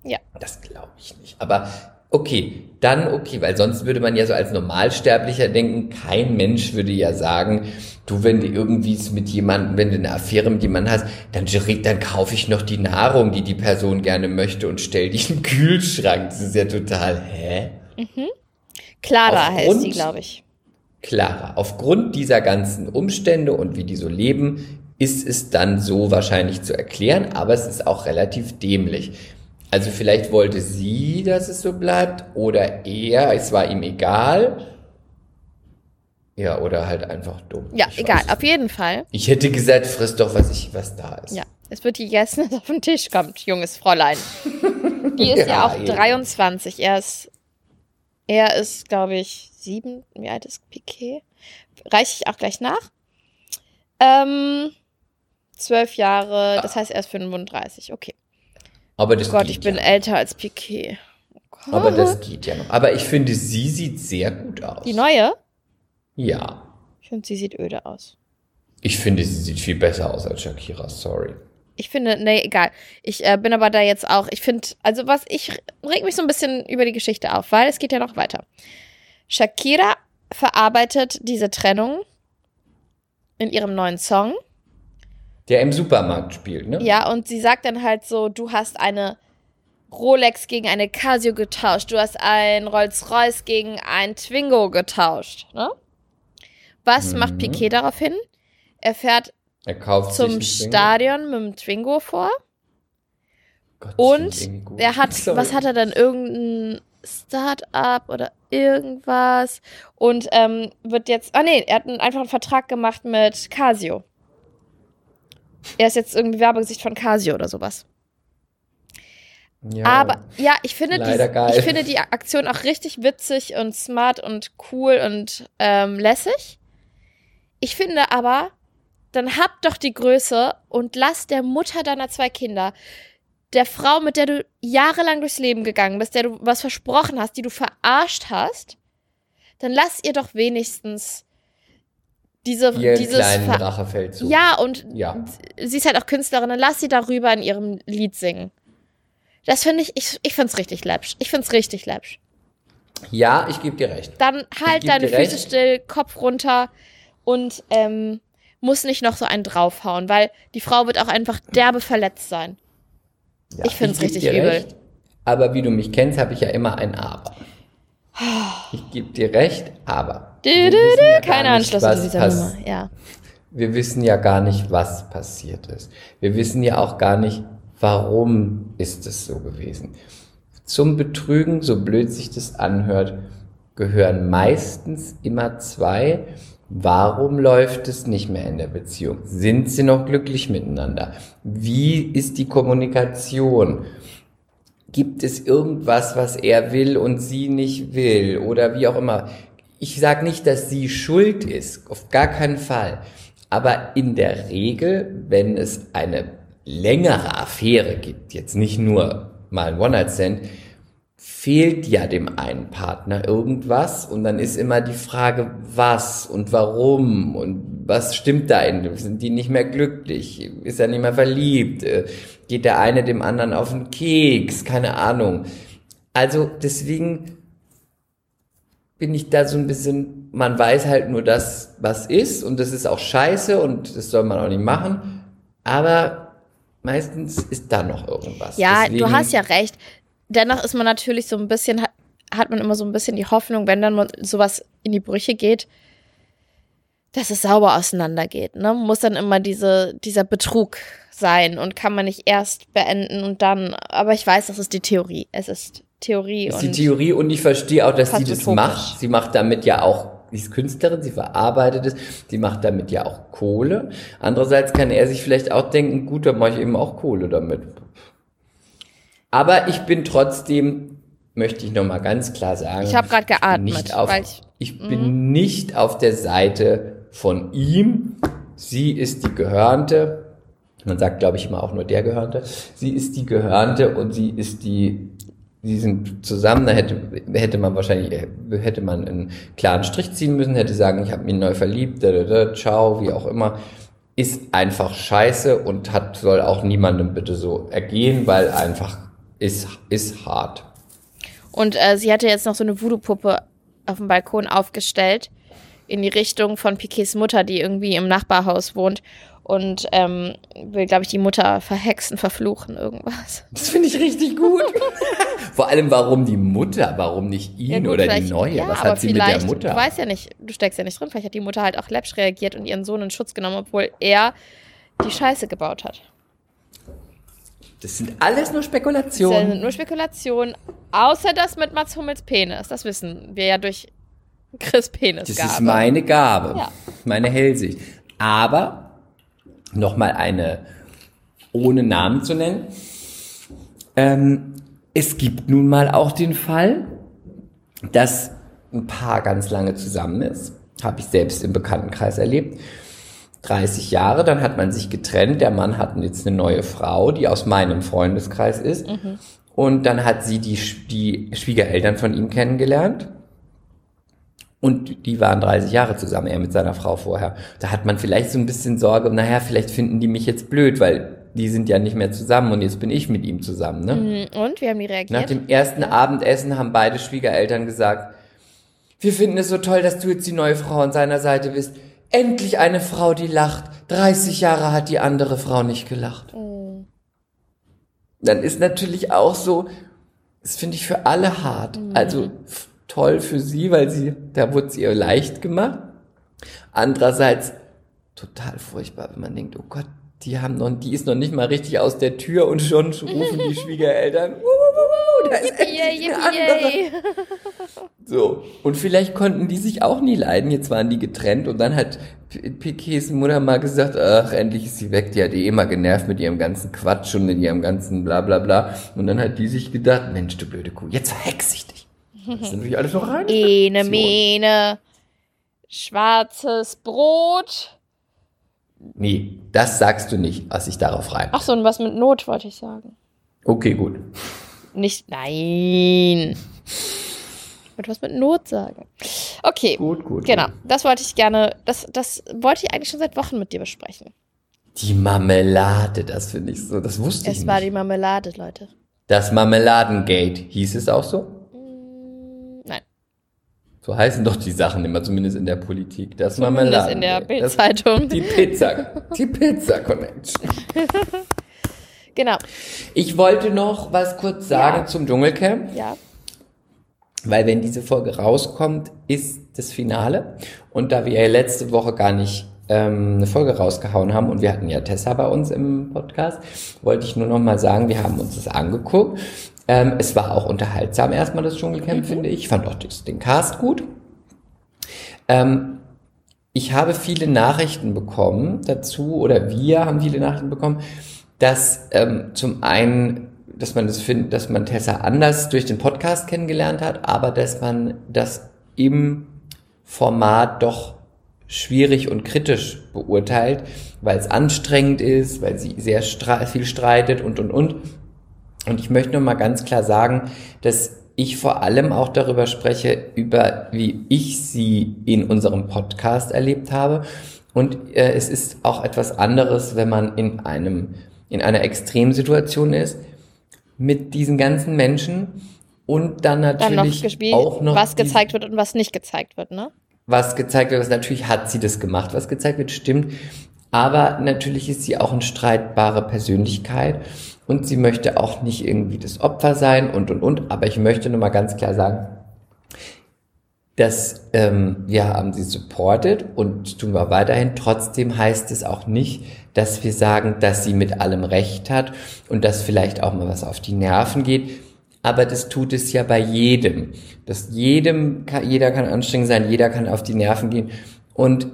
Ja. Das glaube ich nicht. Aber okay, dann okay, weil sonst würde man ja so als Normalsterblicher denken, kein Mensch würde ja sagen, du, wenn du irgendwie es mit jemandem, wenn du eine Affäre mit jemandem hast, dann, dann kaufe ich noch die Nahrung, die die Person gerne möchte und stell die den Kühlschrank. Das ist ja total, hä? Clara heißt Aufgrund- sie, glaube ich. Clara, aufgrund dieser ganzen Umstände und wie die so leben, ist es dann so wahrscheinlich zu erklären, aber es ist auch relativ dämlich. Also vielleicht wollte sie, dass es so bleibt, oder er, es war ihm egal. Ja, oder halt einfach dumm. Ja, Ich egal. weiß Auf jeden Fall. Ich hätte gesagt, friss doch, was ich, was da ist. Ja. Es wird gegessen, es auf den Tisch kommt, junges Fräulein. Die ist ja, Ja, auch eben. 23. Er ist, er ist, glaube ich, sieben. Wie alt ist Piquet? Reiche ich auch gleich nach. Ähm, zwölf Jahre, das heißt, er ist 35. Okay. Aber das Oh Gott, ich bin ja. älter als Piquet. Oh. Aber das geht ja noch. Aber ich finde, sie sieht sehr gut aus. Die neue? Ja. Ich finde, sie sieht öde aus. Ich finde, sie sieht viel besser aus als Shakira, sorry. Ich finde, nee, egal. Ich äh, bin aber da jetzt auch, ich finde, also was, ich reg mich so ein bisschen über die Geschichte auf, weil es geht ja noch weiter. Shakira verarbeitet diese Trennung in ihrem neuen Song. Der im Supermarkt spielt, ne? Ja, und sie sagt dann halt so, du hast eine Rolex gegen eine Casio getauscht, du hast ein Rolls-Royce gegen ein Twingo getauscht, ne? Was Mhm. macht Piquet daraufhin? Er fährt Er zum. Stadion mit dem Twingo vor Gott, Und er hat, Sorry. was hat er denn? Irgendein Start-up oder irgendwas. Und ähm, wird jetzt, ah nee, er hat einfach einen Vertrag gemacht mit Casio. Er ist jetzt irgendwie Werbegesicht von Casio oder sowas. Ja. Aber ja, ich finde, die, ich finde die Aktion auch richtig witzig und smart und cool und ähm, lässig. Ich finde aber, dann hab doch die Größe und lass der Mutter deiner zwei Kinder, der Frau, mit der du jahrelang durchs Leben gegangen bist, der du was versprochen hast, die du verarscht hast, dann lass ihr doch wenigstens diese, Ihren dieses kleinen Rachefeldzug. Ja, und Ja. sie ist halt auch Künstlerin, dann lass sie darüber in ihrem Lied singen. Das finde ich, ich, ich finde es richtig läppsch. Ich finde es richtig läppsch. Ja, ich gebe dir recht. Dann halt deine Füße recht. still, Kopf runter und ähm, muss nicht noch so einen draufhauen, weil die Frau wird auch einfach derbe verletzt sein. Ja, Ich find's geb richtig übel. recht. Aber wie du mich kennst, habe ich ja immer ein Aber. Ich gebe dir recht, aber. Dü, ja gar Keine was in dieser Nummer. Ja. Wir wissen ja gar nicht, was passiert ist. Wir wissen ja auch gar nicht, warum ist es so gewesen. Zum Betrügen, so blöd sich das anhört, gehören meistens immer zwei. Warum läuft es nicht mehr in der Beziehung? Sind sie noch glücklich miteinander? Wie ist die Kommunikation? Gibt es irgendwas, was er will und sie nicht will? Oder wie auch immer. Ich sage nicht, dass sie schuld ist, auf gar keinen Fall. Aber in der Regel, wenn es eine längere Affäre gibt, jetzt nicht nur mal ein One-Night-Stand, fehlt ja dem einen Partner irgendwas und dann ist immer die Frage, was und warum und was stimmt da in, sind die nicht mehr glücklich, ist er nicht mehr verliebt, Äh, geht der eine dem anderen auf den Keks, keine Ahnung. Also deswegen bin ich da so ein bisschen, man weiß halt nur das, was ist und das ist auch scheiße und das soll man auch nicht machen, aber meistens ist da noch irgendwas. Ja, Deswegen- du hast ja recht. Dennoch ist man natürlich so ein bisschen, hat, man immer so ein bisschen die Hoffnung, wenn dann sowas in die Brüche geht, dass es sauber auseinandergeht. Ne? Muss dann immer diese, dieser Betrug sein und kann man nicht erst beenden und dann. Aber ich weiß, das ist die Theorie. Es ist Theorie ist und die Theorie und ich verstehe auch, dass sie das macht. Sie macht damit ja auch, sie ist Künstlerin, sie verarbeitet es, sie macht damit ja auch Kohle. Andererseits kann er sich vielleicht auch denken, gut, dann mache ich eben auch Kohle damit. Aber ich bin trotzdem, möchte ich nochmal ganz klar sagen, Ich hab grad ich bin geatmet, Nicht auf, ich- ich bin nicht auf der Seite von ihm. Sie ist die Gehörnte. Man sagt, glaube ich, immer auch nur der Gehörnte. Sie ist die Gehörnte und sie ist die, sie sind zusammen, da hätte, hätte man wahrscheinlich, hätte man einen klaren Strich ziehen müssen, hätte sagen, ich habe mich neu verliebt, da, da, da, ciao, wie auch immer. Ist einfach scheiße und hat, soll auch niemandem bitte so ergehen, weil einfach ist, ist hart. Und äh, sie hatte jetzt noch so eine Voodoo-Puppe auf dem Balkon aufgestellt in die Richtung von Piquets Mutter, die irgendwie im Nachbarhaus wohnt und ähm, will, glaube ich, die Mutter verhexen, verfluchen, irgendwas. Das finde ich richtig gut. Vor allem, warum die Mutter, warum nicht ihn Ja, gut, oder die Neue? Ja, Was aber hat sie mit der vielleicht, Mutter? Du weißt ja nicht, du steckst ja nicht drin, vielleicht hat die Mutter halt auch läppsch reagiert und ihren Sohn in Schutz genommen, obwohl er die Scheiße gebaut hat. Das sind alles nur Das Spekulationen. sind nur Spekulationen, außer das mit Mats Hummels Penis. Das wissen wir ja durch Chris Penis. Das ist meine Gabe, Ja. meine Hellsicht. Aber nochmal eine, ohne Namen zu nennen. Ähm, es gibt nun mal auch den Fall, dass ein Paar ganz lange zusammen ist. Habe ich selbst im Bekanntenkreis erlebt. 30 Jahre, dann hat man sich getrennt. Der Mann hat jetzt eine neue Frau, die aus meinem Freundeskreis ist. Und dann hat sie die, die Schwiegereltern von ihm kennengelernt. Und die waren 30 Jahre zusammen, er mit seiner Frau vorher. Da hat man vielleicht so ein bisschen Sorge, naja, vielleicht finden die mich jetzt blöd, weil die sind ja nicht mehr zusammen und jetzt bin ich mit ihm zusammen. Ne? Hm, Und wie haben die reagiert? Nach dem ersten Abendessen haben beide Schwiegereltern gesagt, wir finden es so toll, dass du jetzt die neue Frau an seiner Seite bist. Endlich eine Frau, die lacht. 30 Jahre hat die andere Frau nicht gelacht. Dann ist natürlich auch so, das finde ich für alle hart. Also f- toll für sie, weil sie, da wurde es ihr leicht gemacht. Andererseits total furchtbar, wenn man denkt, oh Gott, die haben noch, die ist noch nicht mal richtig aus der Tür und schon rufen die Schwiegereltern, "Wuh, wuh, wuh, wuh, da ist Yippie, endlich yippie, eine andere. yay. So. Und vielleicht konnten die sich auch nie leiden. Jetzt waren die getrennt und dann hat Piquets Mutter mal gesagt, ach, endlich ist sie weg. Die hat die eh immer genervt mit ihrem ganzen Quatsch und mit ihrem ganzen bla bla bla. Und dann hat die sich gedacht, Mensch, du blöde Kuh, jetzt verhex ich dich. Das sind natürlich alles noch rein. Ene, Mene, schwarzes Brot. Nee, das sagst du nicht, was ich darauf rein. Ach so, und was mit Not wollte ich sagen. Okay, gut. Nicht, nein. Ich wollte was mit Not sagen. Okay, Gut, gut. genau. Gut. Das wollte ich gerne, das, das wollte ich eigentlich schon seit Wochen mit dir besprechen. Die Marmelade, das finde ich so, das wusste ich Es war die nicht. Marmelade, Leute. Das Marmeladengate, hieß es auch so? So heißen doch die Sachen immer, zumindest in der Politik. Das zumindest Marmeladengate. in der Das- Bildzeitung. Die Pizza. Die Pizza Connection. Genau, Ich wollte noch was kurz sagen Ja. zum Dschungelcamp, ja. weil wenn diese Folge rauskommt, ist das Finale. Und da wir ja letzte Woche gar nicht ähm, eine Folge rausgehauen haben und wir hatten ja Tessa bei uns im Podcast, wollte ich nur noch mal sagen, wir haben uns das angeguckt. Ähm, es war auch unterhaltsam erstmal das Dschungelcamp, finde ich. Ich fand auch den Cast gut. Ähm, ich habe viele Nachrichten bekommen dazu, oder wir haben viele Nachrichten bekommen, dass ähm, zum einen, dass man das findet, dass man Tessa anders durch den Podcast kennengelernt hat, aber dass man das im Format doch schwierig und kritisch beurteilt, weil es anstrengend ist, weil sie sehr viel streitet und, und, und. Und ich möchte nur mal ganz klar sagen, dass ich vor allem auch darüber spreche, über wie ich sie in unserem Podcast erlebt habe. Und äh, es ist auch etwas anderes, wenn man in einem, in einer Extremsituation ist, mit diesen ganzen Menschen und dann natürlich Dann noch gespielt, auch noch was gezeigt wird und was nicht gezeigt wird, ne? Was gezeigt wird, was natürlich hat sie das gemacht, was gezeigt wird, stimmt. Aber natürlich ist sie auch eine streitbare Persönlichkeit und sie möchte auch nicht irgendwie das Opfer sein und und und. Aber ich möchte nur mal ganz klar sagen, dass ähm, wir haben sie supported und tun wir weiterhin. Trotzdem heißt es auch nicht, dass wir sagen, dass sie mit allem Recht hat und dass vielleicht auch mal was auf die Nerven geht. Aber das tut es ja bei jedem. Das jedem, jeder kann anstrengend sein, jeder kann auf die Nerven gehen. Und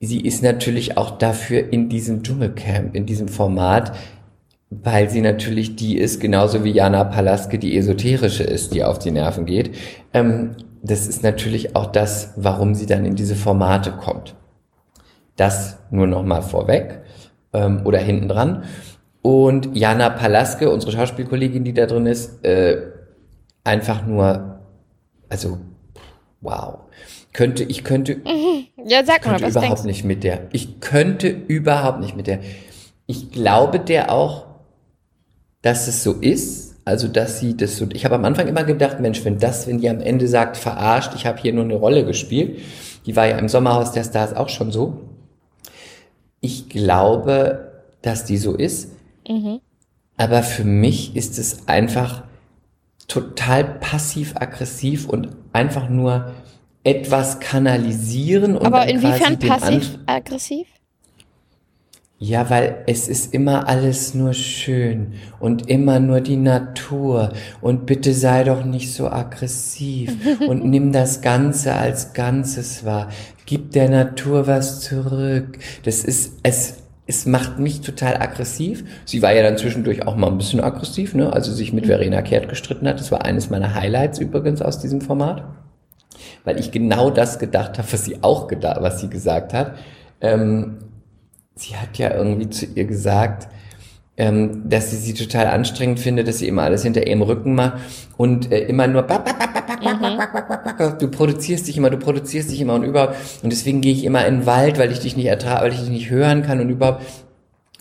sie ist natürlich auch dafür in diesem Dschungelcamp, in diesem Format, weil sie natürlich die ist, genauso wie Jana Palaske die esoterische ist, die auf die Nerven geht. Ähm, das ist natürlich auch das, warum sie dann in diese Formate kommt. Das nur noch mal vorweg ähm, oder hinten dran. Und Jana Palaske, unsere Schauspielkollegin, die da drin ist, äh, einfach nur, also wow. Könnte, ich könnte Ja, sag mal, könnte was überhaupt denkst nicht mit der. Ich könnte überhaupt nicht mit der. Ich glaube der auch, dass es so ist. Also, dass sie das so. Ich habe am Anfang immer gedacht, Mensch, wenn das, wenn die am Ende sagt, verarscht, ich habe hier nur eine Rolle gespielt. Die war ja im Sommerhaus der Stars auch schon so. Ich glaube, dass die so ist. Aber für mich ist es einfach total passiv-aggressiv und einfach nur etwas kanalisieren und Aber inwiefern passiv-aggressiv? ja, weil es ist immer alles nur schön und immer nur die Natur und bitte sei doch nicht so aggressiv und nimm das Ganze als Ganzes wahr. Gib der Natur was zurück. Das ist, es, es macht mich total aggressiv. Sie war ja dann zwischendurch auch mal ein bisschen aggressiv, ne, als sie sich mit Verena Kehrt gestritten hat. Das war eines meiner Highlights übrigens aus diesem Format. Weil ich genau das gedacht habe, was sie auch gedacht, was sie gesagt hat. Ähm, sie hat ja irgendwie zu ihr gesagt, ähm, dass sie sie total anstrengend findet, dass sie immer alles hinter ihrem Rücken macht und äh, immer nur du produzierst dich immer, du produzierst dich immer und überhaupt und deswegen gehe ich immer in den Wald, weil ich dich nicht ertrage, weil ich dich nicht hören kann und überhaupt.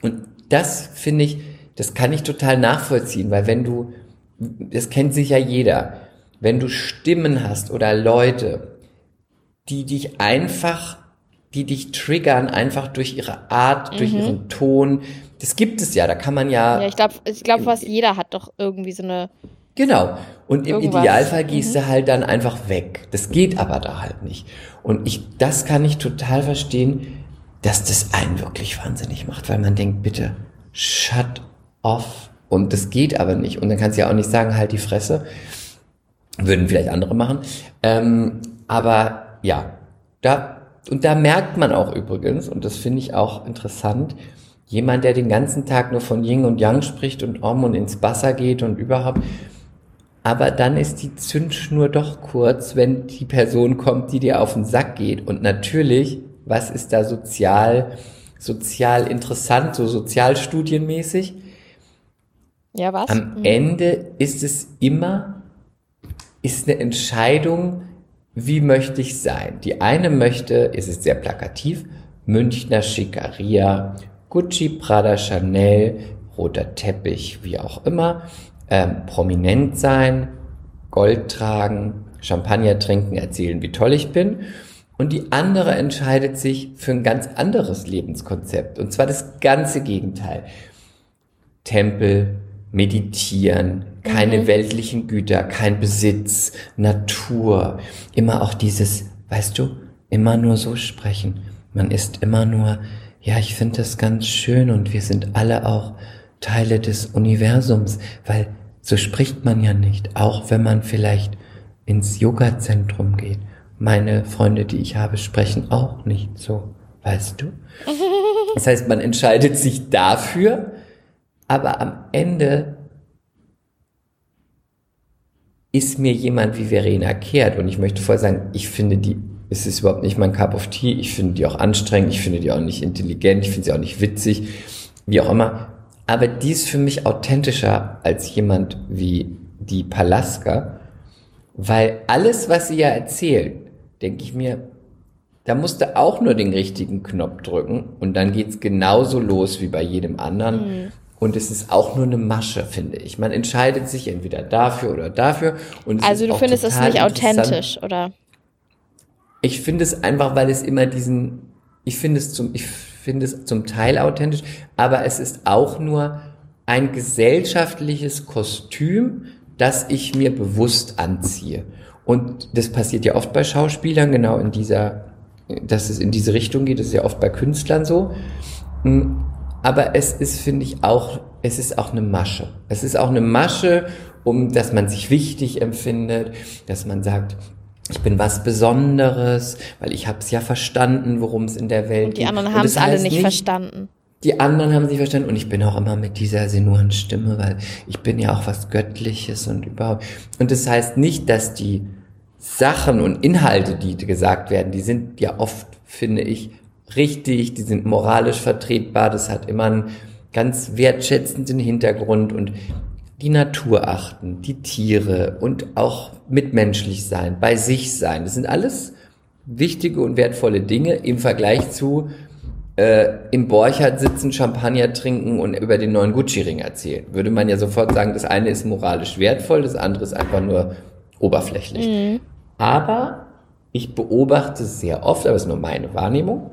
Und das finde ich, das kann ich total nachvollziehen, weil wenn du, das kennt sicher jeder, wenn du Stimmen hast oder Leute, die dich einfach, die dich triggern, einfach durch ihre Art, mhm. durch ihren Ton, das gibt es ja, da kann man ja, Ja, ich glaube, ich glaub, fast jeder hat doch irgendwie so eine. genau. Und im Irgendwas. Idealfall gehst du halt dann einfach weg. Das geht aber da halt nicht. Und ich, das kann ich total verstehen, dass das einen wirklich wahnsinnig macht, weil man denkt, bitte, shut off. Und das geht aber nicht. Und dann kannst du ja auch nicht sagen, halt die Fresse. Würden vielleicht andere machen. Ähm, aber ja, da, und da merkt man auch übrigens, und das finde ich auch interessant, jemand, der den ganzen Tag nur von Yin und Yang spricht und Om und ins Wasser geht und überhaupt, aber dann ist die Zündschnur doch kurz, wenn die Person kommt, die dir auf den Sack geht. Und natürlich, was ist da sozial, sozial interessant, so sozialstudienmäßig? Ja, was? Am Ende ist es immer, ist eine Entscheidung, wie möchte ich sein? Die eine möchte, es ist sehr plakativ, Münchner Schickeria, Gucci, Prada, Chanel, roter Teppich, wie auch immer, ähm, prominent sein, Gold tragen, Champagner trinken, erzählen, wie toll ich bin. Und die andere entscheidet sich für ein ganz anderes Lebenskonzept. Und zwar das ganze Gegenteil. Tempel, meditieren, keine weltlichen Güter, kein Besitz, Natur, immer auch dieses, weißt du, immer nur so sprechen. Man ist immer nur, ja, ich finde das ganz schön und wir sind alle auch Teile des Universums, weil so spricht man ja nicht, auch wenn man vielleicht ins Yoga-Zentrum geht. Meine Freunde, die ich habe, sprechen auch nicht so, weißt du? Das heißt, man entscheidet sich dafür, aber am Ende ist mir jemand wie Verena Kehrt und ich möchte voll sagen, ich finde die es ist überhaupt nicht mein Cup of Tea. Ich finde die auch anstrengend, ich finde die auch nicht intelligent, ich finde sie auch nicht witzig, wie auch immer. Aber die ist für mich authentischer als jemand wie die Palaska, weil alles, was sie ja erzählt, denke ich mir, da musst du auch nur den richtigen Knopf drücken und dann geht's genauso los wie bei jedem anderen. Und es ist auch nur eine Masche, finde ich. Man entscheidet sich entweder dafür oder dafür. Und Also du findest es nicht authentisch, oder? Ich finde es einfach, weil es immer diesen, ich finde es zum, ich finde es zum Teil authentisch, aber es ist auch nur ein gesellschaftliches Kostüm, das ich mir bewusst anziehe. Und das passiert ja oft bei Schauspielern, genau in dieser, dass es in diese Richtung geht, das ist ja oft bei Künstlern so. Mm, Aber es ist, finde ich, auch, es ist auch eine Masche. Es ist auch eine Masche, um, dass man sich wichtig empfindet, dass man sagt, ich bin was Besonderes, weil ich habe es ja verstanden, worum es in der Welt Und die geht. anderen haben es alle heißt nicht verstanden. Die anderen haben sie verstanden und ich bin auch immer mit dieser sinuren Stimme, weil ich bin ja auch was Göttliches und überhaupt. Und das heißt nicht, dass die Sachen und Inhalte, die gesagt werden, die sind ja oft, finde ich, richtig, die sind moralisch vertretbar, das hat immer einen ganz wertschätzenden Hintergrund und die Natur achten, die Tiere und auch mitmenschlich sein, bei sich sein. Das sind alles wichtige und wertvolle Dinge im Vergleich zu äh, im Borchardt sitzen, Champagner trinken und über den neuen Gucci-Ring erzählen. Würde man ja sofort sagen, das eine ist moralisch wertvoll, das andere ist einfach nur oberflächlich. Aber ich beobachte sehr oft, aber es ist nur meine Wahrnehmung,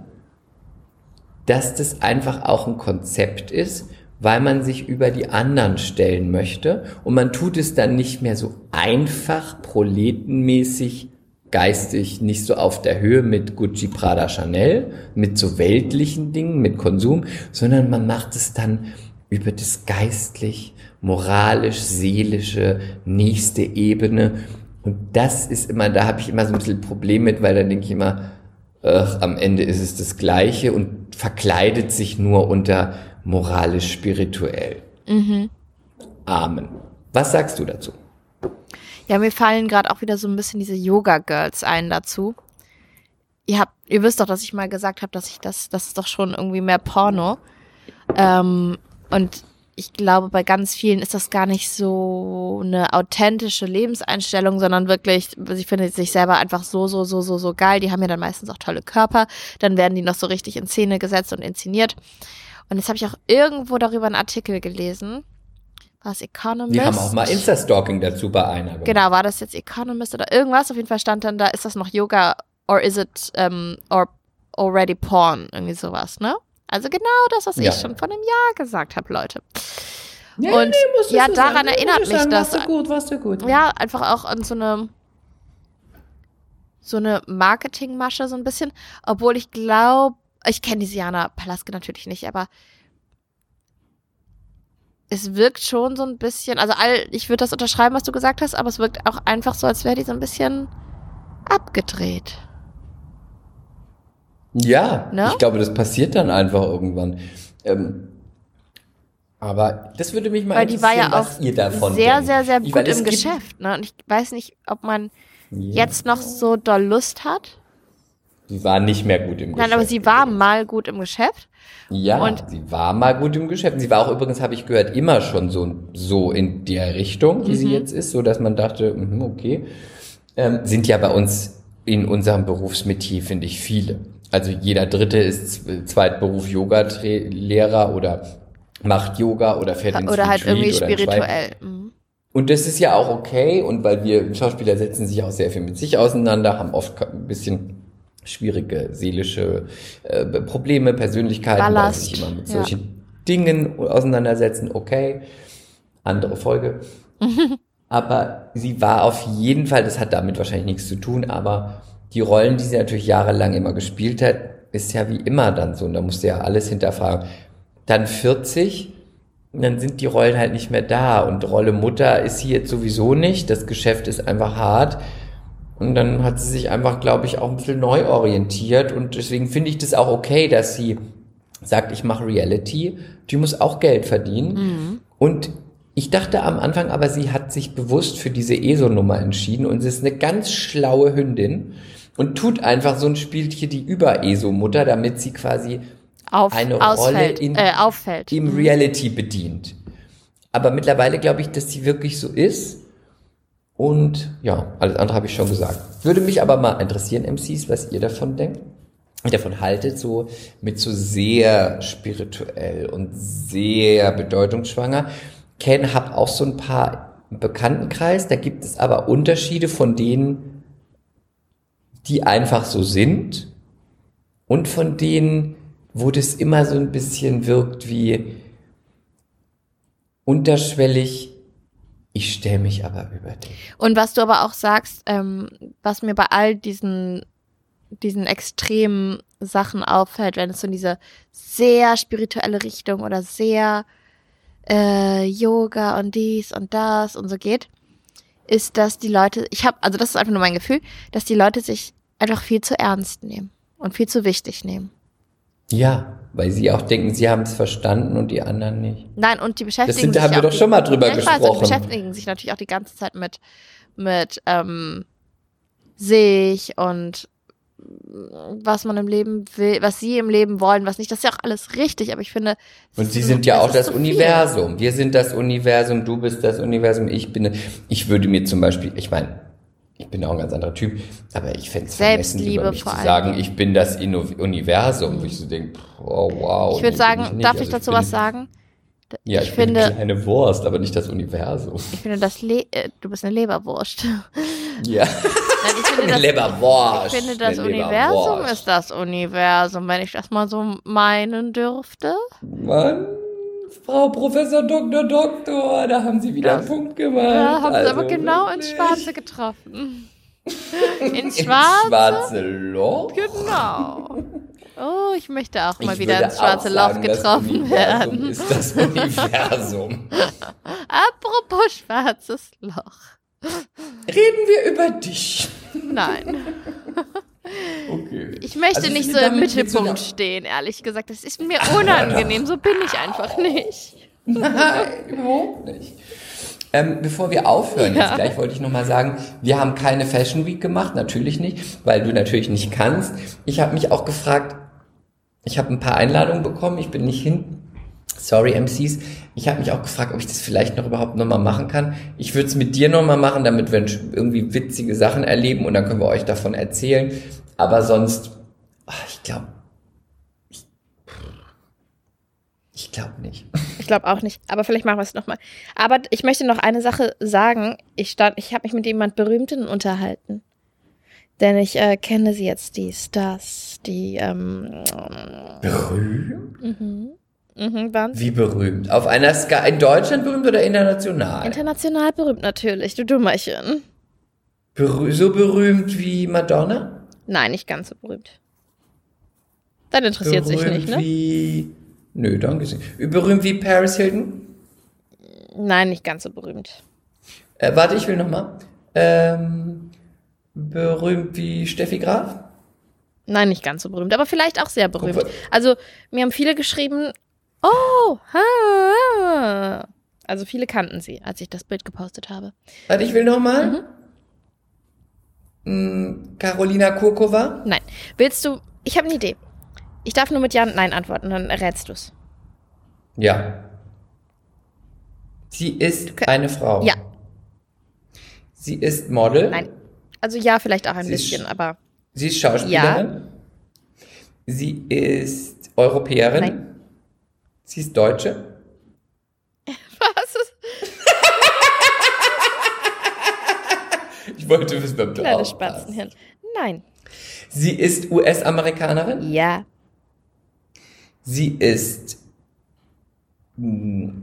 dass das einfach auch ein Konzept ist, weil man sich über die anderen stellen möchte und man tut es dann nicht mehr so einfach, proletenmäßig, geistig, nicht so auf der Höhe mit Gucci, Prada, Chanel, mit so weltlichen Dingen, mit Konsum, sondern man macht es dann über das geistlich, moralisch, seelische, nächste Ebene. Und das ist immer, da habe ich immer so ein bisschen Problem mit, weil dann denke ich immer, ach, am Ende ist es das Gleiche und verkleidet sich nur unter moralisch-spirituell. Amen. Was sagst du dazu? Ja, mir fallen gerade auch wieder so ein bisschen diese Yoga-Girls ein dazu. Ihr habt, ihr wisst doch, dass ich mal gesagt habe, dass ich das, das ist doch schon irgendwie mehr Porno. Ähm, und ich glaube, bei ganz vielen ist das gar nicht so eine authentische Lebenseinstellung, sondern wirklich, sie findet sich selber einfach so, so, so, so, so geil. Die haben ja dann meistens auch tolle Körper. Dann werden die noch so richtig in Szene gesetzt und inszeniert. Und jetzt habe ich auch irgendwo darüber einen Artikel gelesen. War es Economist? Wir haben auch mal Insta-Stalking dazu bei einer gemacht. Genau, war das jetzt Economist oder irgendwas? Auf jeden Fall stand dann da, ist das noch Yoga or is it um, or already porn? Irgendwie sowas, ne? Also genau das, was Ja. ich schon vor einem Jahr gesagt habe, Leute. Und ja, daran erinnert mich das. Warst du gut, warst du gut. Ja, einfach auch an so eine so eine Marketingmasche so ein bisschen, obwohl ich glaube, ich kenne die Siana Palaske natürlich nicht, aber es wirkt schon so ein bisschen, also all, ich würde das unterschreiben, was du gesagt hast, aber es wirkt auch einfach so, als wäre die so ein bisschen abgedreht. Ja, Ne? ich glaube, das passiert dann einfach irgendwann. Ähm, aber das würde mich mal Weil die war ja interessieren, auch was ihr davon sehr, denkt. sehr, sehr gut weil es im Geschäft. Ne? Und ich weiß nicht, ob man Ja. jetzt noch so doll Lust hat. Sie war nicht mehr gut im Geschäft. Nein, aber sie war mal gut im Geschäft. Ja, Und- sie war mal gut im Geschäft. Sie war auch übrigens, habe ich gehört, immer schon so, so in der Richtung, wie Mhm. sie jetzt ist, so dass man dachte, mhm, okay. Ähm, sind ja bei uns in unserem Berufsmetier, finde ich, viele. Also jeder Dritte ist Z- Zweitberuf Yoga-Lehrer oder macht Yoga oder fährt ins Oder halt irgendwie oder spirituell. Mhm. Und das ist ja auch okay, und weil wir Schauspieler setzen sich auch sehr viel mit sich auseinander, haben oft ein bisschen schwierige seelische äh, Probleme, Persönlichkeiten, Ballast, sich immer mit ja. solchen Dingen auseinandersetzen, okay. Andere Folge. aber sie war auf jeden Fall, das hat damit wahrscheinlich nichts zu tun, aber die Rollen, die sie natürlich jahrelang immer gespielt hat, ist ja wie immer dann so. Und da musste ja alles hinterfragen. Dann 40, und dann sind die Rollen halt nicht mehr da. Und Rolle Mutter ist sie jetzt sowieso nicht. Das Geschäft ist einfach hart. Und dann hat sie sich einfach, glaube ich, auch ein bisschen neu orientiert. Und deswegen finde ich das auch okay, dass sie sagt, ich mache Reality. Die muss auch Geld verdienen. Und ich dachte am Anfang, aber sie hat sich bewusst für diese ESO-Nummer entschieden. Und sie ist eine ganz schlaue Hündin. und tut einfach so ein Spielchen die Über-ESO-Mutter, damit sie quasi Auf, eine Rolle ausfällt, in- äh, im Reality bedient. Aber mittlerweile glaube ich, dass sie wirklich so ist. Und ja, alles andere habe ich schon gesagt. Würde mich aber mal interessieren, MCs, was ihr davon denkt. Davon haltet, so mit so sehr spirituell und sehr bedeutungsschwanger. Ken hab auch so ein paar Bekanntenkreis, da gibt es aber Unterschiede von denen, die einfach so sind und von denen, wo das immer so ein bisschen wirkt wie unterschwellig, ich stelle mich aber über dich. Und was du aber auch sagst, ähm, was mir bei all diesen, diesen extremen Sachen auffällt, wenn es so in diese sehr spirituelle Richtung oder sehr äh, Yoga und dies und das und so geht, ist, dass die Leute, ich habe, also das ist einfach nur mein Gefühl, dass die Leute sich einfach viel zu ernst nehmen und viel zu wichtig nehmen. Ja, weil sie auch denken, sie haben es verstanden und die anderen nicht. Nein, und die beschäftigen sind- da sich haben wir doch die, schon mal drüber ja, ich Weiß, und gesprochen. die beschäftigen sich natürlich auch die ganze Zeit mit, mit ähm, sich und was man im Leben will, was sie im Leben wollen, was nicht. Das ist ja auch alles richtig, aber ich finde. Und sie sind ja auch das zu viel. Universum. Wir sind das Universum, du bist das Universum, ich bin. Ich würde mir zum Beispiel, ich meine, ich bin auch ein ganz anderer Typ, aber ich fände es vermessen, über mich zu sagen, ich bin das Inno Universum, wo ich so denke, oh wow. Ich würde nee, sagen, bin nicht. darf Also ich dazu bin, was sagen? Ja, ich ich, bin finde- eine kleine Wurst, aber nicht das Universum. Ich finde das Le äh, du bist eine Leberwurst. Nein, Ja, ich finde eine das, Leberwurst. ich finde das eine Universum ist das Universum, wenn ich das mal so meinen dürfte. Mann, Frau Professor Dr. Doktor, da haben Sie wieder Ja. einen Punkt gemacht. Da haben sie Also aber genau ins. Schwarze getroffen. Ins Schwarze? schwarze Loch. Genau. Oh, ich möchte auch mal Ich wieder ins schwarze Loch getroffen werden. ist das Universum. Apropos schwarzes Loch. Reden wir über dich. Nein. Okay. Ich möchte Also nicht ich so im Mittelpunkt stehen, ehrlich gesagt. Das ist mir unangenehm. So bin ich einfach nicht. Nein, überhaupt nicht. Ähm, bevor wir aufhören, Ja. jetzt gleich wollte ich nochmal sagen, wir haben keine Fashion Week gemacht, natürlich nicht, weil du natürlich nicht kannst. Ich habe mich auch gefragt, ich habe ein paar Einladungen bekommen, ich bin nicht hin. Sorry, MCs. Ich habe mich auch gefragt, ob ich das vielleicht noch überhaupt nochmal machen kann. Ich würde es mit dir nochmal machen, damit wir irgendwie witzige Sachen erleben und dann können wir euch davon erzählen. Aber sonst, ach, ich glaube, ich, ich glaube nicht. Ich glaube auch nicht. Aber vielleicht machen wir es nochmal. Aber ich möchte noch eine Sache sagen. Ich stand, ich habe mich mit jemand Berühmten unterhalten. Denn ich äh, kenne sie jetzt, die Stars, die, ähm, Berühmt? mhm, mhm, Wie berühmt? Auf einer Skala in Deutschland berühmt oder international? international berühmt natürlich, du Dummerchen. Berü so berühmt wie Madonna? Nein, nicht ganz so berühmt. Dann interessiert sich berühmt nicht, ne? wie... Nö, danke. Berühmt wie Paris Hilton? Nein, nicht ganz so berühmt. Äh, warte, ich will nochmal. Ähm, berühmt wie Steffi Graf? Nein, nicht ganz so berühmt, aber vielleicht auch sehr berühmt. Also, mir haben viele geschrieben, oh, ha. Also viele kannten sie, als ich das Bild gepostet habe. Warte, ich will nochmal. Mhm. Mm, Carolina Kurkova? Nein. Willst du, ich habe eine Idee. Ich darf nur mit Ja und Nein antworten, dann errätst du's. Ja. Sie ist kö- eine Frau. Ja. Sie ist Model. Nein. Also ja, vielleicht auch ein Sie ist bisschen, aber Sie ist Schauspielerin. Sie ist Europäerin. Nein. Sie ist Deutsche. was Ich wollte wissen, ob du kleines aufpasst. Spatzenhirn? Nein. Sie ist US-Amerikanerin. Ja. Sie ist mh,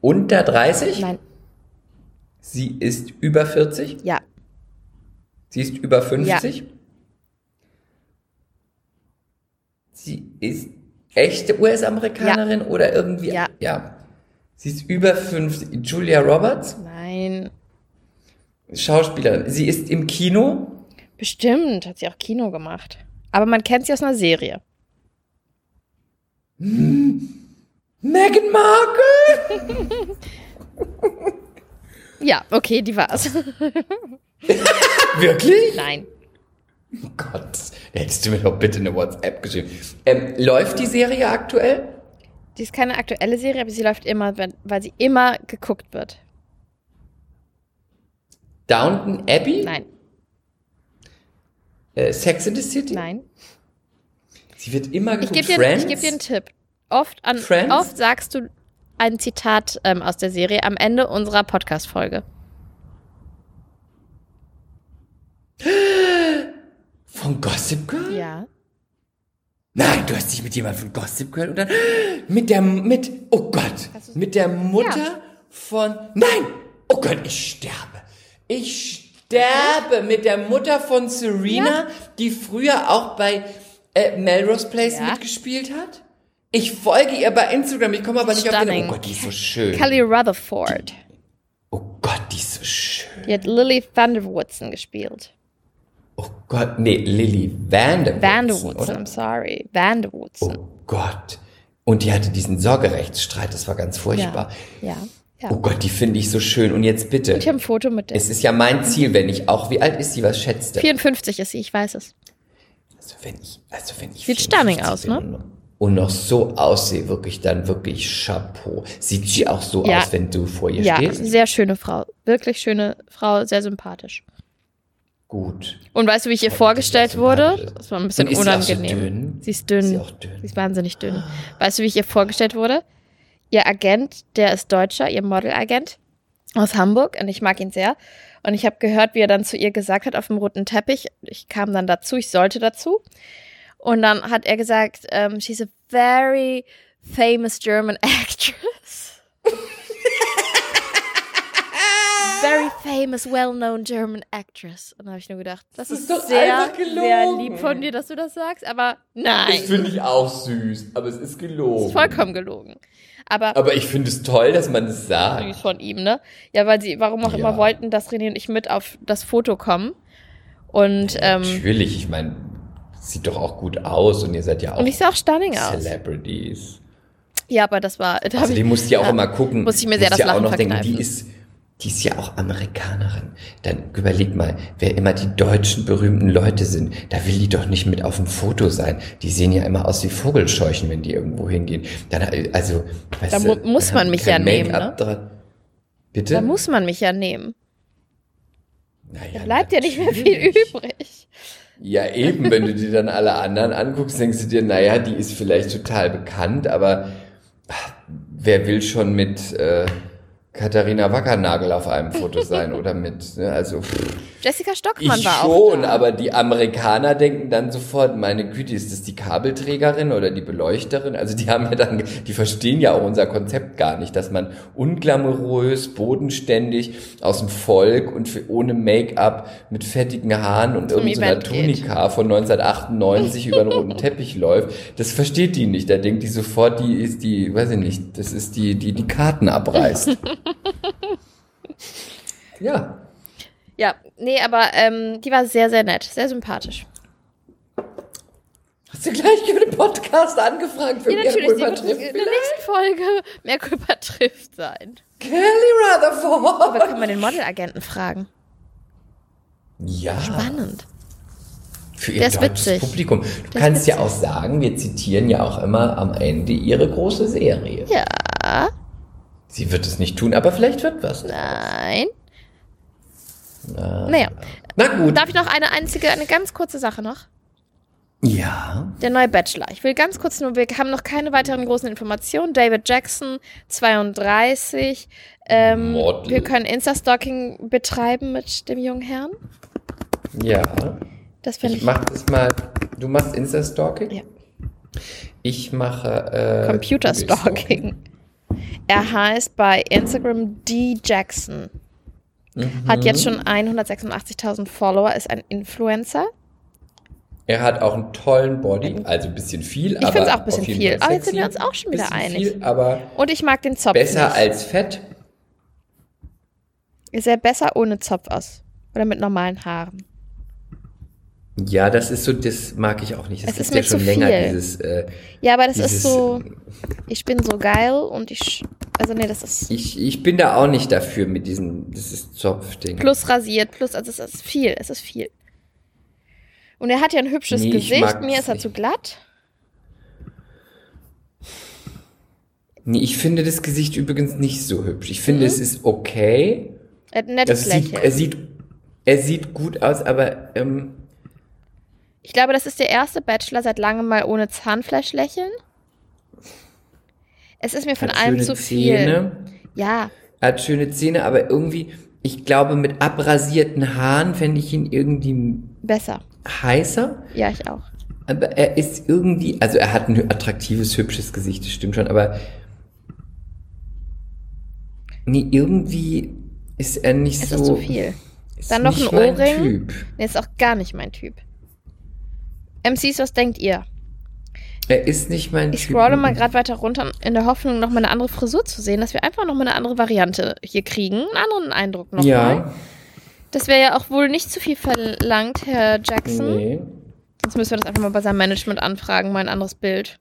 unter 30. Nein. Sie ist über 40. Ja. Sie ist über 50. Sie ist echte US-Amerikanerin oder irgendwie. Ja. ja. Sie ist über 50. Julia Roberts, Nein. Schauspielerin. Sie ist im Kino. Bestimmt hat sie auch Kino gemacht. Aber man kennt sie aus einer Serie. Meghan Markle. Ja, okay, die war's. Wirklich? Nein. Oh Gott, hättest du mir doch bitte eine WhatsApp geschrieben. Ähm, läuft die Serie aktuell? Die ist keine aktuelle Serie, aber sie läuft immer, weil sie immer geguckt wird. Downton Abbey? Nein, Äh, Sex in the City? nein. Sie wird immer Ich geguckt. gebe dir, ich geb dir einen Tipp. Oft, an, oft sagst du ein Zitat ähm, aus der Serie am Ende unserer Podcast-Folge. Von Gossip Girl? Ja. Nein, du hast dich mit jemandem von Gossip Girl oder mit der mit oh Gott, mit der Mutter Ja. von Nein, oh Gott, ich sterbe. Ich sterbe mit der Mutter von Serena, die früher auch bei äh, Melrose Place Ja. mitgespielt hat. Ich folge ihr bei Instagram, ich komme aber nicht auf den. Stunning. Oh Gott, die ist so schön. Kelly Rutherford. Oh Gott, die ist so schön. Die hat Lily Vanderwoodson gespielt. Oh Gott, nee, Lily Vanderwoodson. Vanderwoodson? I'm sorry. Vanderwoodson. Oh Gott. Und die hatte diesen Sorgerechtsstreit, das war ganz furchtbar. Ja. Ja. Oh Gott, die finde ich so schön. Und jetzt bitte. Ich habe ein Foto mit der. Es ist ja mein Ziel, wenn ich auch, wie alt ist sie, was schätzt du? 54 ist sie, ich weiß es. Also wenn ich, also wenn ich Sieht 54 stunning aus, ne? Und noch, und so aussehe, wirklich dann wirklich Chapeau. Sieht sie auch so Ja. aus, wenn du vor ihr Ja, stehst? sehr schöne Frau. Wirklich schöne Frau, sehr sympathisch. Gut. Und weißt du, wie ich ihr vorgestellt ist wurde? Das war ein bisschen ist sie so unangenehm. Sie ist dünn. Ist sie auch dünn? Sie ist wahnsinnig dünn. Weißt du, wie ich ihr vorgestellt wurde? Ihr Agent, der ist Deutscher, ihr Modelagent aus Hamburg und ich mag ihn sehr. Und ich habe gehört, wie er dann zu ihr gesagt hat auf dem roten Teppich. Ich kam dann dazu, ich sollte dazu. Und dann hat er gesagt, ähm, she's a very famous German actress. Very famous, well-known German actress. Und da habe ich nur gedacht, das, ist, ist doch sehr, sehr lieb von dir, dass du das sagst. Aber nein, Das finde ich auch süß, aber es ist gelogen. ist vollkommen gelogen. Aber aber ich finde es toll, dass man das süß sagt. von ihm, ne? Ja, weil sie, warum auch Ja. immer wollten, dass René und ich mit auf das Foto kommen. Und, ähm, Natürlich, ich meine, sieht doch auch gut aus und ihr seid ja auch und ich sah auch stunning aus. Celebrities. Ja, aber das war, da Also die ich, musst du ja auch ja, immer gucken. Muss ich mir sehr das ja auch Lachen noch denken, verkneifen. die ist, die ist ja auch Amerikanerin. Dann überleg mal, wer immer die deutschen berühmten Leute sind, da will die doch nicht mit auf dem Foto sein. Die sehen ja immer aus wie Vogelscheuchen, wenn die irgendwo hingehen. Dann, also, weißt Da du, mu- muss dann man mich ja nehmen, ne? Bitte? da muss man mich ja nehmen. naja, Da bleibt ja nicht mehr viel natürlich. übrig. Ja, eben, wenn du dir dann alle anderen anguckst, denkst du dir, naja, die ist vielleicht total bekannt, aber ach, wer will schon mit äh, Katharina Wackernagel auf einem Foto sein oder mit, ne, also pff, Jessica Stockmann ich war auch schon, da. aber die Amerikaner denken dann sofort, meine Güte, ist das die Kabelträgerin oder die Beleuchterin? Also die haben ja dann, die verstehen ja auch unser Konzept gar nicht, dass man unglamourös, bodenständig aus dem Volk und für, ohne Make-up mit fettigen Haaren und irgendeiner geht. Tunika von 1998 über den roten Teppich läuft. Das versteht die nicht. Da denkt die sofort, die ist die, weiß ich nicht, das ist die, die die Karten abreißt. ja. Ja, nee, aber ähm, die war sehr, sehr nett, sehr sympathisch. Hast du gleich für den Podcast angefragt für Ja, natürlich, Culpa wird in trifft der nächsten Folge mehr Culpa trifft sein. Kelly Rutherford. Aber können wir den Modelagenten fragen? Ja, Spannend. für ihr Der ist deutsches witzig. Publikum. Du ist kannst ja auch sagen, wir zitieren ja auch immer am Ende ihre große Serie. Ja, Sie wird es nicht tun, aber vielleicht wird was. nein. Naja, Na gut. darf ich noch eine einzige, eine ganz kurze Sache noch? Ja. Der neue Bachelor. Ich will ganz kurz nur, wir haben noch keine weiteren großen Informationen. David Jackson, 32. Ähm, wir können Insta-Stalking betreiben mit dem jungen Herrn. Ja. Das finde Ich ich, mach das mal. Du machst Insta-Stalking? Ja. Ich mache äh, Computer-Stalking. Er heißt bei Instagram D. Jackson. Hat jetzt schon 186.000 Follower, ist ein Influencer. Er hat auch einen tollen Body, also ein bisschen viel, Ich aber find's auch ein bisschen viel. Aber jetzt sind wir uns auch schon wieder einig. Viel, aber Und ich mag den Zopf besser nicht. als fett. Ist er besser ohne Zopf aus? Oder mit normalen Haaren? Ja, das ist so, das mag ich auch nicht. Das Es ist gibt ja schon länger viel. dieses. Äh, Ja, aber das ist so, ich bin so geil und ich, also nee, das ist Ich, ich bin da auch nicht dafür mit diesem, dieses Zopfding. plus rasiert, plus, also es ist viel, es ist viel. Und er hat ja ein hübsches Nee, ich Gesicht. Mir ist er nicht. zu glatt. Nee, ich finde das Gesicht übrigens nicht so hübsch. Ich finde, es ist okay. Er hat ein nettes Das sieht, er, sieht, er sieht gut aus, aber ähm, Ich glaube, das ist der erste Bachelor seit langem mal ohne Zahnfleischlächeln. Es ist mir von hat allem zu viel. Zähne. Ja, Er hat schöne Zähne, aber irgendwie, ich glaube, mit abrasierten Haaren fände ich ihn irgendwie besser. heißer. Ja, ich auch. Aber er ist irgendwie, also er hat ein attraktives, hübsches Gesicht, das stimmt schon, aber nee, irgendwie ist er nicht Es so. ist zu viel. ist Dann noch ein Ohrring. Typ. Nee, ist auch gar nicht mein Typ. MCs, was denkt ihr? Er ist nicht mein Ich Typ. scrolle mal gerade weiter runter in der Hoffnung, noch mal eine andere Frisur zu sehen, dass wir einfach noch mal eine andere Variante hier kriegen. Einen anderen Eindruck noch mal. Ja, Das wäre ja auch wohl nicht zu viel verlangt, Herr Jackson. nee. Jetzt müssen wir das einfach mal bei seinem Management anfragen, mal ein anderes Bild.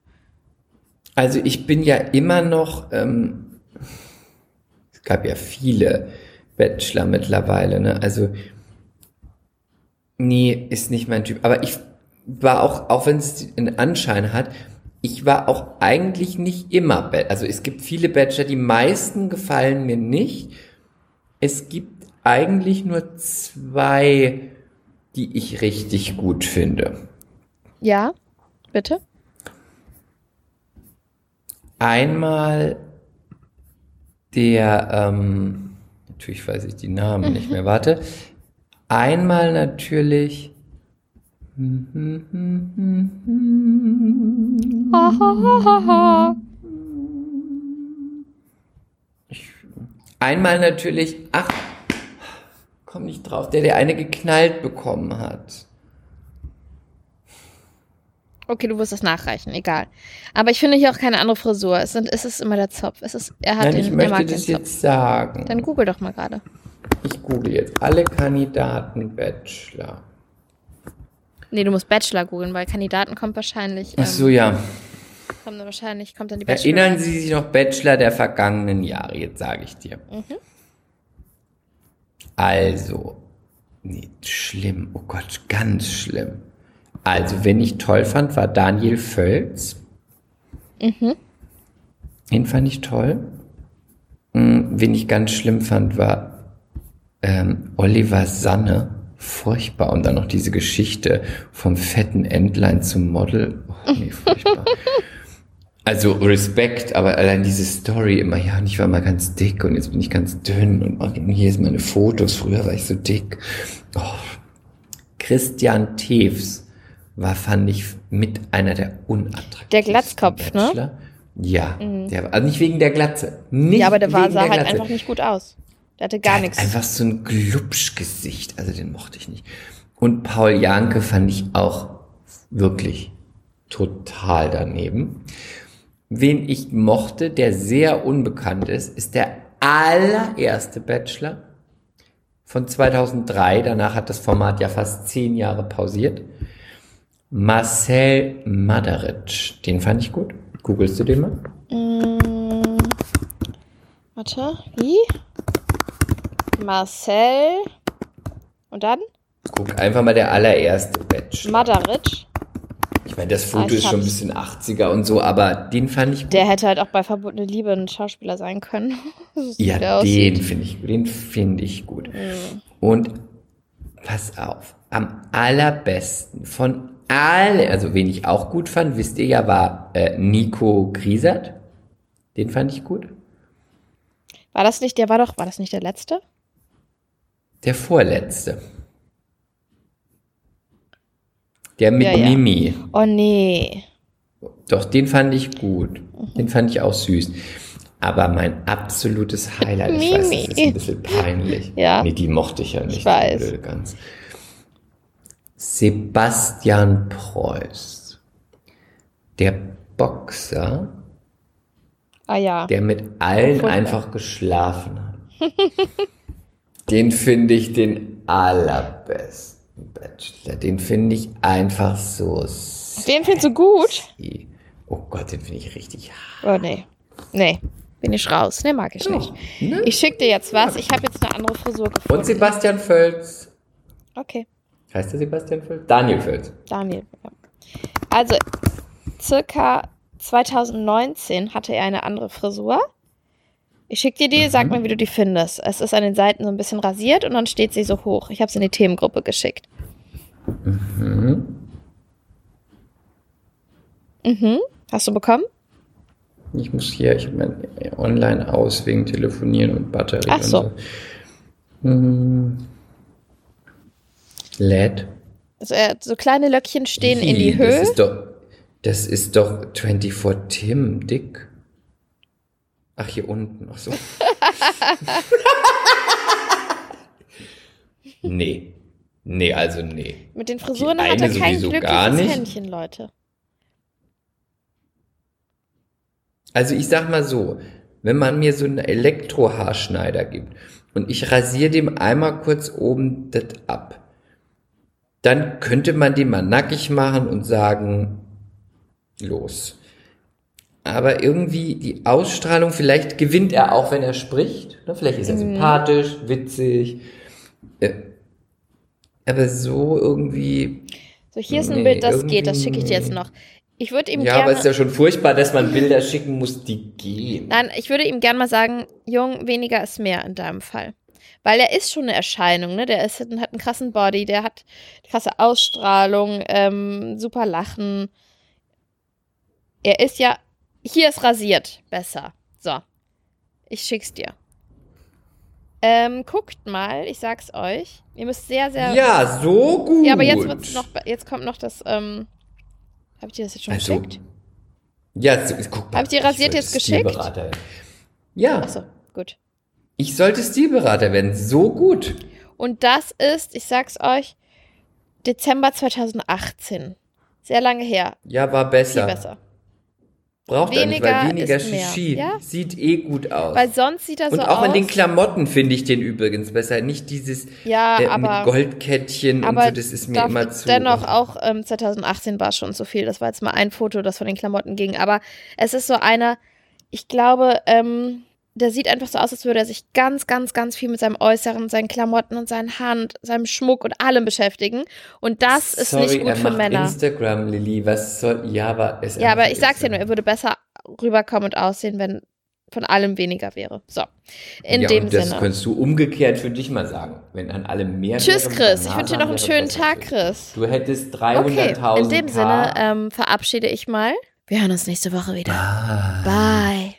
Also ich bin ja immer noch, ähm, es gab ja viele Bachelor mittlerweile, ne? Also, nee, ist nicht mein Typ. Aber ich war auch, auch wenn es einen Anschein hat, ich war auch eigentlich nicht immer Bachelor. Also es gibt viele Bachelor, die meisten gefallen mir nicht. Es gibt eigentlich nur zwei, die ich richtig gut finde. Ja, bitte? Einmal der, ähm, natürlich weiß ich die Namen nicht mehr, warte. Einmal natürlich. Einmal natürlich, ach, komm nicht drauf, der, der eine geknallt bekommen hat. Okay, du wirst das nachreichen, egal. Aber ich finde hier auch keine andere Frisur. Es, sind, es ist immer der Zopf. Es ist, er hat Nein, den, ich möchte das jetzt sagen. Dann google doch mal gerade. Ich google jetzt alle Kandidaten Bachelor. Nee, du musst Bachelor googeln, weil Kandidaten kommt wahrscheinlich. Ach so, ja. kommt dann wahrscheinlich, kommt dann die Bachelor. Erinnern Sie sich noch Bachelor der vergangenen Jahre, jetzt sage ich dir. Also, nee, schlimm, oh Gott, ganz schlimm. Also, wenn ich toll fand, war Daniel Völz. Den fand ich toll. Mm, Wen ich ganz schlimm fand, war ähm, Oliver Sanne. Furchtbar. Und dann noch diese Geschichte vom fetten Entlein zum Model. Oh, nee, furchtbar. Also Respekt, aber allein diese Story immer, ja, und ich war mal ganz dick und jetzt bin ich ganz dünn und, und hier sind meine Fotos, früher war ich so dick. Oh. Christian Tews war, fand ich, mit einer der unattraktivsten Der Glatzkopf, ne? Bachelor. Ja, der war, also nicht wegen der Glatze. Nicht Ja, aber der war, sah der halt einfach nicht gut aus. Der hatte Der gar hat nichts. Einfach so ein Glubschgesicht, also den mochte ich nicht. Und Paul Janke fand ich auch wirklich total daneben. Wen ich mochte, der sehr unbekannt ist, ist der allererste Bachelor von 2003. Danach hat das Format ja fast zehn Jahre pausiert. Marcel Madaric, den fand ich gut. Googlest du den mal? Mm, warte, wie? Marcel. Und dann? Guck einfach mal der allererste Bachelor. Madaric. Ich meine, das Ah, Foto ich ist schon ein bisschen 80er und so, aber den fand ich gut. Der hätte halt auch bei Verbotene Liebe ein Schauspieler sein können. Ja, den finde ich, den finde ich gut. Und pass auf, am allerbesten von alle, also wen ich auch gut fand, wisst ihr ja, war äh, Nico Griesert. Den fand ich gut. War das nicht, der war doch, war das nicht der letzte? Der vorletzte. Der mit Ja, ja. Mimi. Oh nee. Doch, den fand ich gut. Den fand ich auch süß. Aber mein absolutes Highlight, ich weiß, das ist ein bisschen peinlich. Ja. Nee, die mochte ich ja nicht. Ich weiß. Gans. Sebastian Preuß. Der Boxer, Ah ja. der mit allen Furchtbar. einfach geschlafen hat. den finde ich den allerbesten Bachelor. Den finde ich einfach so Den findest du gut? Oh Gott, den finde ich richtig Oh nee. Nee. Bin ich raus. Nee, mag ich nicht. ne? Ich schick dir jetzt was. Ich habe jetzt eine andere Frisur gefunden. Und Sebastian Völz. Okay. Heißt der Sebastian Völz? Daniel Völz. Daniel. Ja. Also, circa 2019 hatte er eine andere Frisur. Ich schicke dir die, sag mir, wie du die findest. Es ist an den Seiten so ein bisschen rasiert und dann steht sie so hoch. Ich habe sie in die Themengruppe geschickt. Mhm. Hast du bekommen? Ich muss hier, ich mein, online aus wegen Telefonieren und Batterie. Ach so. Und so. Hm. LED. Also, äh, so kleine Löckchen stehen in Wie? die Höhe. Das ist doch, das ist doch 24 Tim, dick. Ach, hier unten. Ach so. nee. Nee, also nee. Mit den Frisuren Die hat er kein glückliches gar nicht. Händchen, Leute. Also ich sag mal so, wenn man mir so einen Elektrohaarschneider gibt und ich rasiere dem einmal kurz oben das ab, dann könnte man den mal nackig machen und sagen, los. Aber irgendwie die Ausstrahlung, vielleicht gewinnt er auch, wenn er spricht. ne? Vielleicht ist er sympathisch, witzig. Äh, Aber so irgendwie. So, hier ist ein Nee, Bild, das geht, das schicke ich dir jetzt noch. Ich würde ihm Ja, aber gerne. es ist ja schon furchtbar, dass man Bilder schicken muss, die gehen. Nein, ich würde ihm gerne mal sagen, Jung, weniger ist mehr in deinem Fall. Weil er ist schon eine Erscheinung, ne? Der ist, hat einen krassen Body, der hat krasse Ausstrahlung, ähm, super Lachen. Er ist ja. Hier ist rasiert. Besser. So. Ich schick's dir. Ähm, guckt mal, ich sag's euch. Ihr müsst sehr, sehr. Ja, so gut. Ja, aber jetzt wird's noch. Jetzt kommt noch das, ähm. Hab ich dir das jetzt schon Also, geschickt? Ja, so, guck mal. Ich dir rasiert sollte jetzt geschickt? Ja, Achso, gut. ich sollte Stilberater werden. So gut. Und das ist, ich sag's euch, Dezember 2018. Sehr lange her. Ja, war besser. Viel besser. Braucht er nicht, Weniger weil weniger. Shishi. Ja. Sieht eh gut aus. Weil sonst sieht er Und so auch aus. an den Klamotten finde ich den übrigens besser. Nicht dieses Ja, äh, aber- mit Goldkettchen aber und so, das ist mir immer zu. dennoch auch ähm, 2018 war schon zu viel. Das war jetzt mal ein Foto, das von den Klamotten ging. Aber es ist so einer, ich glaube, ähm, der sieht einfach so aus, als würde er sich ganz, ganz, ganz viel mit seinem Äußeren, seinen Klamotten und seinen Haaren, seinem Schmuck und allem beschäftigen. Und das ist Sorry, nicht gut er für macht Männer. Instagram, Lilly. Was soll. Ja, aber es Ja, aber ich sag's so. nur, er würde besser rüberkommen und aussehen, wenn von allem weniger wäre. So, in ja, dem und das Sinne. könntest du umgekehrt für dich mal sagen. Wenn an allem mehr Tschüss, wäre, Chris. Ich wünsche dir noch einen schönen Tag, für. Chris. Du hättest Okay, 300.000 in dem Sinne Paar. ähm, verabschiede ich mal. Wir hören uns nächste Woche wieder. Ah. Bye.